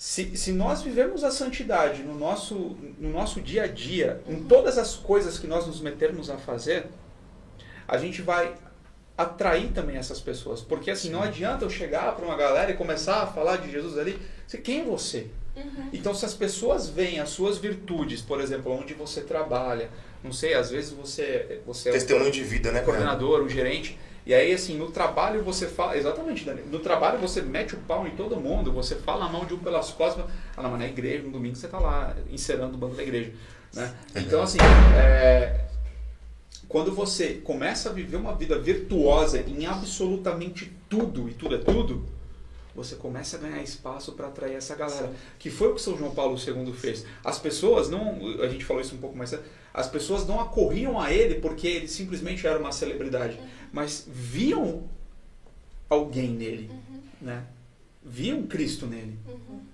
Se, se nós vivemos a santidade no nosso, no nosso dia a dia, em todas as coisas que nós nos metermos a fazer, a gente vai atrair também essas pessoas. Porque assim, não adianta eu chegar para uma galera e começar a falar de Jesus ali. Você, quem é você? Uhum. Então, se as pessoas veem as suas virtudes, por exemplo, onde você trabalha, não sei, às vezes você, você é um Testemunho de vida, né, cara? coordenador, um gerente, e aí, assim, no trabalho você fala. Exatamente, Dani. No trabalho você mete o pau em todo mundo, você fala a mão de um pelas costas. Ah, não, mas na igreja, no domingo você tá lá encerando o banco da igreja. Né? Então, assim, é, quando você começa a viver uma vida virtuosa em absolutamente tudo, e tudo é tudo, você começa a ganhar espaço para atrair essa galera. Que foi o que São João Paulo II fez. As pessoas não. A gente falou isso um pouco mais cedo. As pessoas não acorriam a ele porque ele simplesmente era uma celebridade, mas viam alguém nele, né? Viam Cristo nele,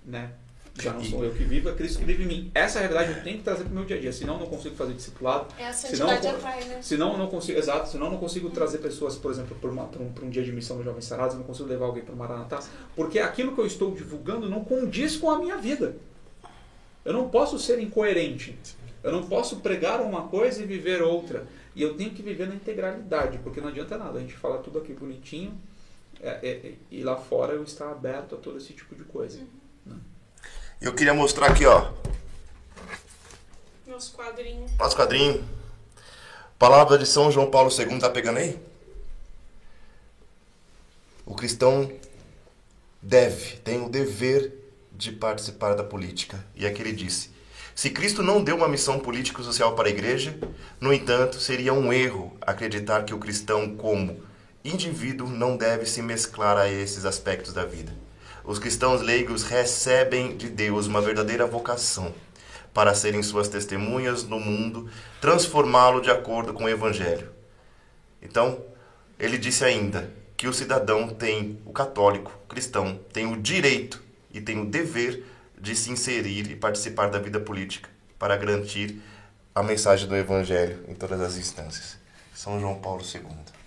né? Já não sou eu que vivo, é Cristo que vive em mim. Essa realidade eu tenho que trazer para o meu dia a dia, senão eu não consigo fazer discipulado, É a Senão, santidade atrai, né? senão eu não consigo, exato, senão eu não consigo trazer pessoas, por exemplo, para um, um dia de missão do Jovens Sarados, eu não consigo levar alguém para o Maranatá, porque aquilo que eu estou divulgando não condiz com a minha vida. Eu não posso ser incoerente. Eu não posso pregar uma coisa e viver outra. E eu tenho que viver na integralidade, porque não adianta nada. A gente fala tudo aqui bonitinho é, é, é, e lá fora eu estar aberto a todo esse tipo de coisa. Eu queria mostrar aqui, ó, Nosso quadrinho. nosso quadrinho. Palavra de São João Paulo II, tá pegando aí? O cristão deve, tem o dever de participar da política. E aqui ele disse: se Cristo não deu uma missão política e social para a igreja, no entanto, seria um erro acreditar que o cristão, como indivíduo, não deve se mesclar a esses aspectos da vida. Os cristãos leigos recebem de Deus uma verdadeira vocação para serem suas testemunhas no mundo, transformá-lo de acordo com o evangelho. Então, ele disse ainda que o cidadão tem, o católico, cristão, tem o direito e tem o dever de se inserir e participar da vida política para garantir a mensagem do evangelho em todas as instâncias. São João Paulo II,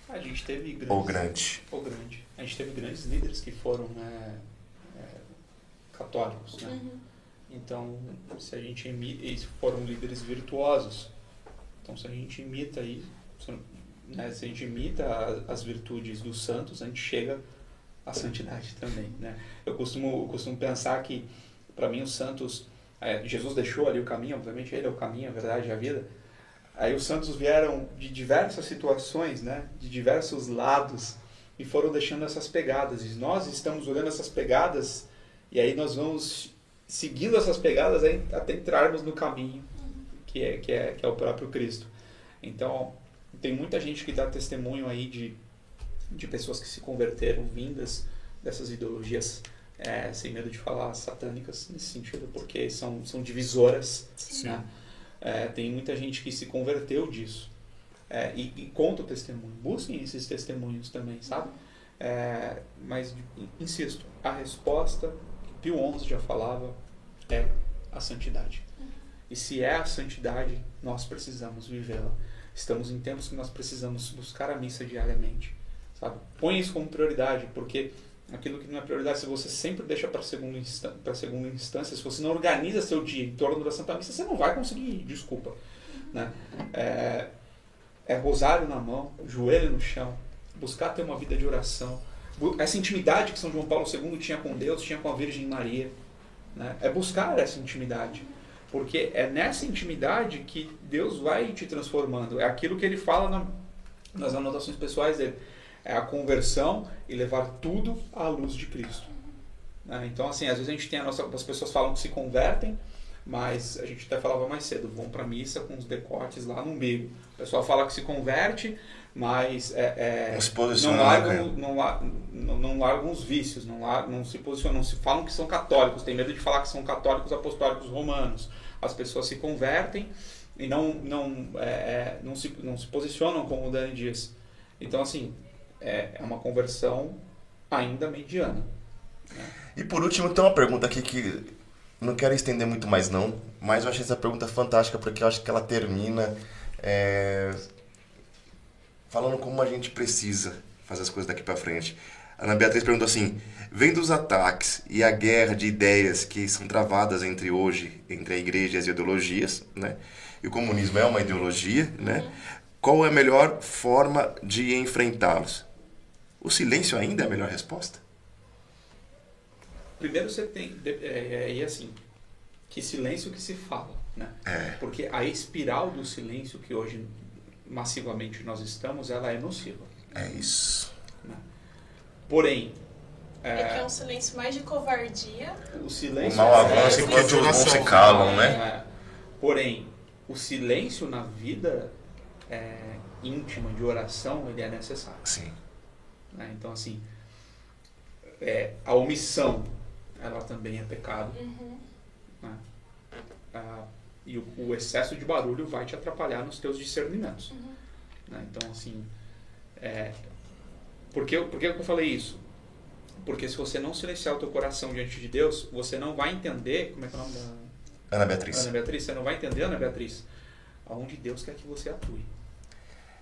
A gente teve grandes, ou grande. ou grande. A gente teve grandes líderes que foram né, é, católicos, né? Uhum. Então, se a gente imita, eles foram líderes virtuosos. Então, se a gente imita isso, se, né, se a gente imita a- as virtudes dos santos, a gente chega à santidade também, né? Eu costumo, eu costumo pensar que, para mim, os santos, é, Jesus deixou ali o caminho, obviamente ele é o caminho, a verdade e a vida. Aí os santos vieram de diversas situações, né? De diversos lados e foram deixando essas pegadas. E nós estamos olhando essas pegadas e aí nós vamos seguindo essas pegadas até entrarmos no caminho que é, que é, que é o próprio Cristo. Então, tem muita gente que dá testemunho aí de, de pessoas que se converteram vindas dessas ideologias, é, sem medo de falar satânicas nesse sentido, porque são, são divisoras. Né? É, tem muita gente que se converteu disso. É, e, e, conta o testemunho. Busquem esses testemunhos também, sabe? É, mas, insisto, a resposta que Pio XI já falava é a santidade. E se é a santidade, nós precisamos vivê-la. Estamos em tempos que nós precisamos buscar a missa diariamente. Sabe? Põe isso como prioridade, porque aquilo que não é prioridade, se você sempre deixa para segunda, instância, para segunda instância, se você não organiza seu dia em torno da Santa Missa, você não vai conseguir, desculpa. Né? É, é rosário na mão, joelho no chão, buscar ter uma vida de oração, essa intimidade que São João Paulo II tinha com Deus, tinha com a Virgem Maria. Né? É buscar essa intimidade. Porque é nessa intimidade que Deus vai te transformando. É aquilo que ele fala na, nas anotações pessoais dele. É a conversão e levar tudo à luz de Cristo. Né? Então, assim, às vezes a gente tem a nossa. As pessoas falam que se convertem, mas a gente até falava mais cedo, vão para a missa com os decotes lá no meio. O pessoal fala que se converte, mas é, é, não se posiciona, não largam, não, não, não largam os vícios, não, largam, não se posicionam, não se falam que são católicos, tem medo de falar que são católicos apostólicos romanos. As pessoas se convertem e não, não, é, é, não, se, não se posicionam como o Dani diz. Então, assim, é, é uma conversão ainda mediana. Né? E por último, tem uma pergunta aqui que não quero estender muito mais não, mas eu achei essa pergunta fantástica porque eu acho que ela termina é, falando como a gente precisa fazer as coisas daqui para frente. Ana Beatriz perguntou assim: vendo os ataques e a guerra de ideias que são travadas entre hoje, entre a igreja e as ideologias, né? E o comunismo é uma ideologia, né? Qual é a melhor forma de enfrentá-los? O silêncio ainda é a melhor resposta? Primeiro você tem. É, é, é assim. Que silêncio que se fala. Né? É. Porque a espiral do silêncio que hoje massivamente nós estamos, ela é nociva. É isso. Né? Porém. É, é que é um silêncio mais de covardia. O silêncio. O mal avança enquanto não se calam, né? É, porém, o silêncio na vida é, íntima de oração ele é necessário. Sim. Né? Então, assim, é, a omissão ela também é pecado. Uhum. Né? Ah, e o, o, excesso de barulho vai te atrapalhar nos teus discernimentos. Uhum. Né? Então, assim, é, por, que, por que eu falei isso? Porque se você não silenciar o teu coração diante de Deus, você não vai entender. Como é que é o nome da. Ana Beatriz. Ana Beatriz, você não vai entender, Ana Beatriz, aonde Deus quer que você atue.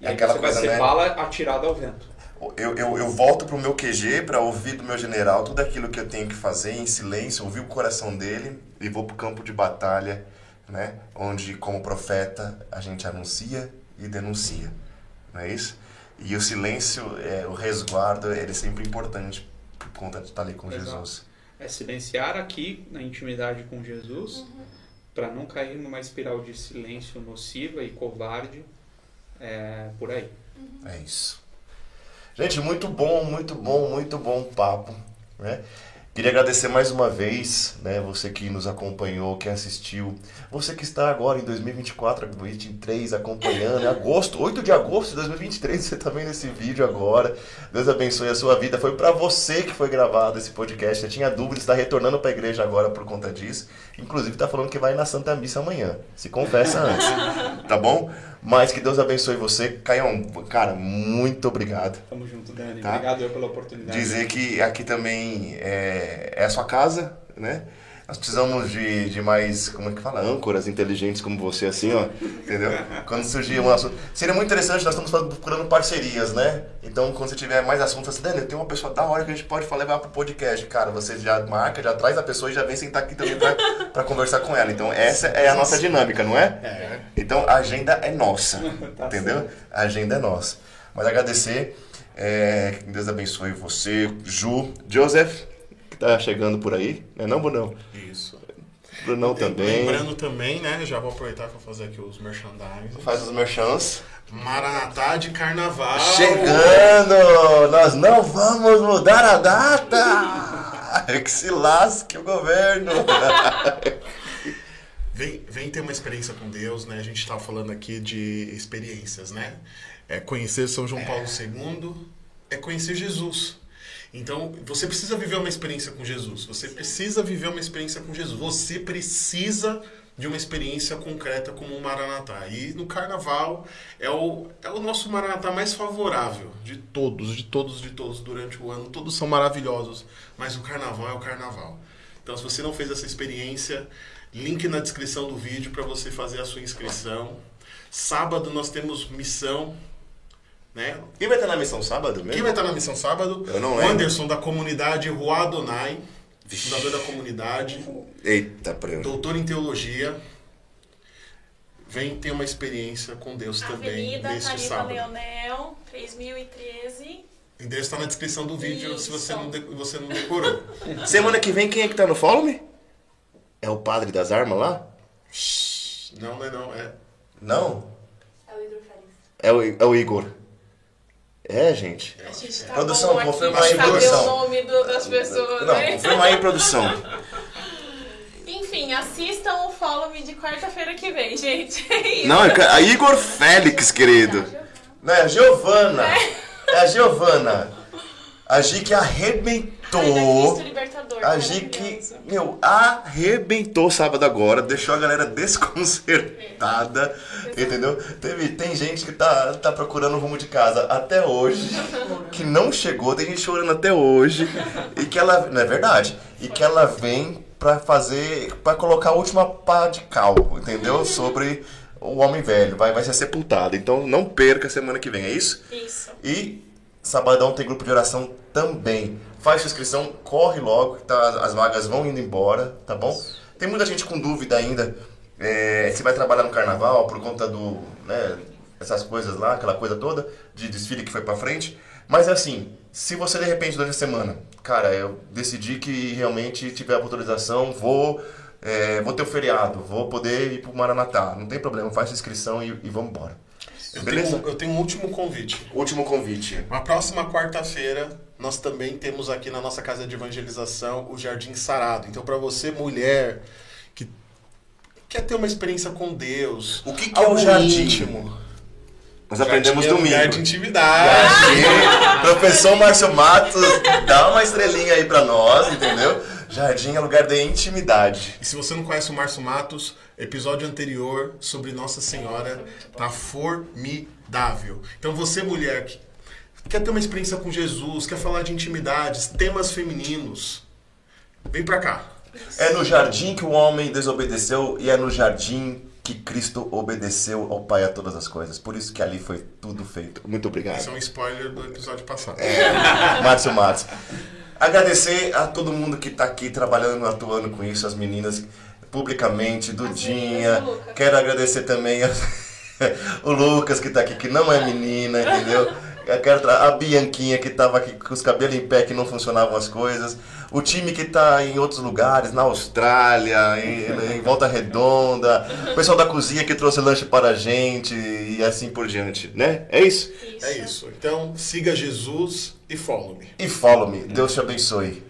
E é aí aquela você coisa, vai ser né? bala atirada ao vento. Eu, eu, eu volto pro meu QG para ouvir do meu general tudo aquilo que eu tenho que fazer em silêncio, ouvir o coração dele e vou pro campo de batalha, né? Onde, como profeta, a gente anuncia e denuncia, não é isso? E o silêncio, é, o resguardo, ele é sempre importante por conta de estar ali com Exato. Jesus. É silenciar aqui na intimidade com Jesus, Uhum. para não cair numa espiral de silêncio nociva e covarde é, por aí. É isso. Gente, muito bom, muito bom, muito bom papo, né? Queria agradecer mais uma vez, né, você que nos acompanhou, que assistiu, você que está agora em 2024, 2023 acompanhando, agosto, 8 de agosto de 2023, você está vendo esse vídeo agora. Deus abençoe a sua vida. Foi para você que foi gravado esse podcast. Eu tinha dúvida, está retornando para a igreja agora por conta disso. Inclusive está falando que vai na Santa Missa amanhã. Se confessa antes, tá bom? Mas que Deus abençoe você. Caião, cara, muito obrigado. Tamo junto, Dani. Tá. Obrigado eu pela oportunidade. Dizer que aqui também é, é a sua casa, né? Nós precisamos de, de mais, como é que fala? Âncoras inteligentes como você, assim, ó. Entendeu? Quando surgir um assunto. Seria muito interessante, nós estamos procurando parcerias, né? Então, quando você tiver mais assuntos, assim, Daniel, tem uma pessoa da hora que a gente pode falar, levar pro podcast. Cara, você já marca, já traz a pessoa e já vem sentar aqui também pra, pra conversar com ela. Então, essa é a nossa dinâmica, não é? É. Então, a agenda é nossa. Tá entendeu? certo. A agenda é nossa. Mas agradecer. É, que Deus abençoe você, Ju, Joseph, que tá chegando por aí. Não é não, Brunão também. Lembrando também, né? Já vou aproveitar para fazer aqui os merchandising. Faz os merchants. Maranatá de Carnaval. Chegando! Nós não vamos mudar a data! Que se lasque o governo! Vem, vem ter uma experiência com Deus, né? A gente estava falando aqui de experiências, né? É conhecer São João Paulo II é conhecer Jesus. Então, você precisa viver uma experiência com Jesus. Você precisa viver uma experiência com Jesus. Você precisa de uma experiência concreta como o Maranatá. E no Carnaval é o, é o nosso Maranatá mais favorável de todos, de todos, de todos durante o ano. Todos são maravilhosos, mas o Carnaval é o Carnaval. Então, se você não fez essa experiência, link na descrição do vídeo para você fazer a sua inscrição. Sábado nós temos missão né? Quem vai estar na missão sábado mesmo? Quem vai estar na missão sábado? Eu não lembro. Anderson da comunidade Rua Adonai, fundador da comunidade, Eita, prêmio. doutor em teologia. Vem ter uma experiência com Deus também Avenida neste Tarifa sábado. Leonel, 3013. O endereço está na descrição do vídeo se você Isso. não, de- você não decorou. Semana que vem, quem é que tá no Follow Me? É o padre das armas lá? não, não é não. É. Não. É o hidrofélix. É o, é o Igor. É, gente. A gente tá Produção, bom confirma aí, produção. o nome do- das pessoas, Não, né? confirma aí, produção. Enfim, assistam o Follow Me de quarta-feira que vem, gente. É isso. Não, é a Igor Félix, querido. Não, é a Giovana. É a Giovana. A Gi que da arrebentou. Libertador. A Gi que, maravilhoso. meu, arrebentou sábado agora, deixou a galera desconcertada, entendeu? Teve, tem gente que tá, tá procurando o rumo de casa até hoje, que não chegou, tem gente chorando até hoje, e que ela, não é verdade, e que ela vem pra fazer, pra colocar a última pá de cal, entendeu? Sobre o homem velho, vai, vai ser sepultado. Então não perca semana que vem, é isso? Isso. E sabadão tem grupo de oração também. Faz sua inscrição, corre logo, tá, as vagas vão indo embora, tá bom? Tem muita gente com dúvida ainda é, se vai trabalhar no carnaval por conta do, né, essas coisas lá, aquela coisa toda de desfile que foi pra frente. Mas é assim, se você de repente durante a semana, cara, eu decidi que realmente tiver a autorização, vou, é, vou ter o feriado, vou poder ir pro Maranatá, não tem problema, faz sua inscrição e, e vamos embora. Eu Beleza? tenho, eu tenho um último convite. Último convite. Na próxima quarta-feira, nós também temos aqui na nossa casa de evangelização o Jardim Sarado. Então, para você, mulher, que quer ter uma experiência com Deus, O que que é o jardim? íntimo. Nós aprendemos Jardim é domingo. lugar de intimidade. Jardim, professor Márcio Matos, dá uma estrelinha aí pra nós, entendeu? Jardim é lugar de intimidade. E se você não conhece o Márcio Matos, episódio anterior sobre Nossa Senhora tá formidável. Então você, mulher, que quer ter uma experiência com Jesus, quer falar de intimidades, temas femininos, vem pra cá. É no jardim que o homem desobedeceu e é no jardim que Cristo obedeceu ao Pai a todas as coisas. Por isso que ali foi tudo feito. Muito obrigado. Esse é um spoiler do episódio passado. Márcio Matos. Agradecer a todo mundo que tá aqui trabalhando, atuando com isso, as meninas publicamente, Dudinha. Quero agradecer também a- o Lucas que tá aqui, que não é menina, entendeu? A Bianquinha que tava aqui com os cabelos em pé que não funcionavam as coisas. O time que tá em outros lugares, na Austrália, em, em Volta Redonda. O pessoal da cozinha que trouxe lanche para a gente e assim por diante, né? É isso? Isso. É isso. Então, siga Jesus e follow me. E follow me. Deus te abençoe.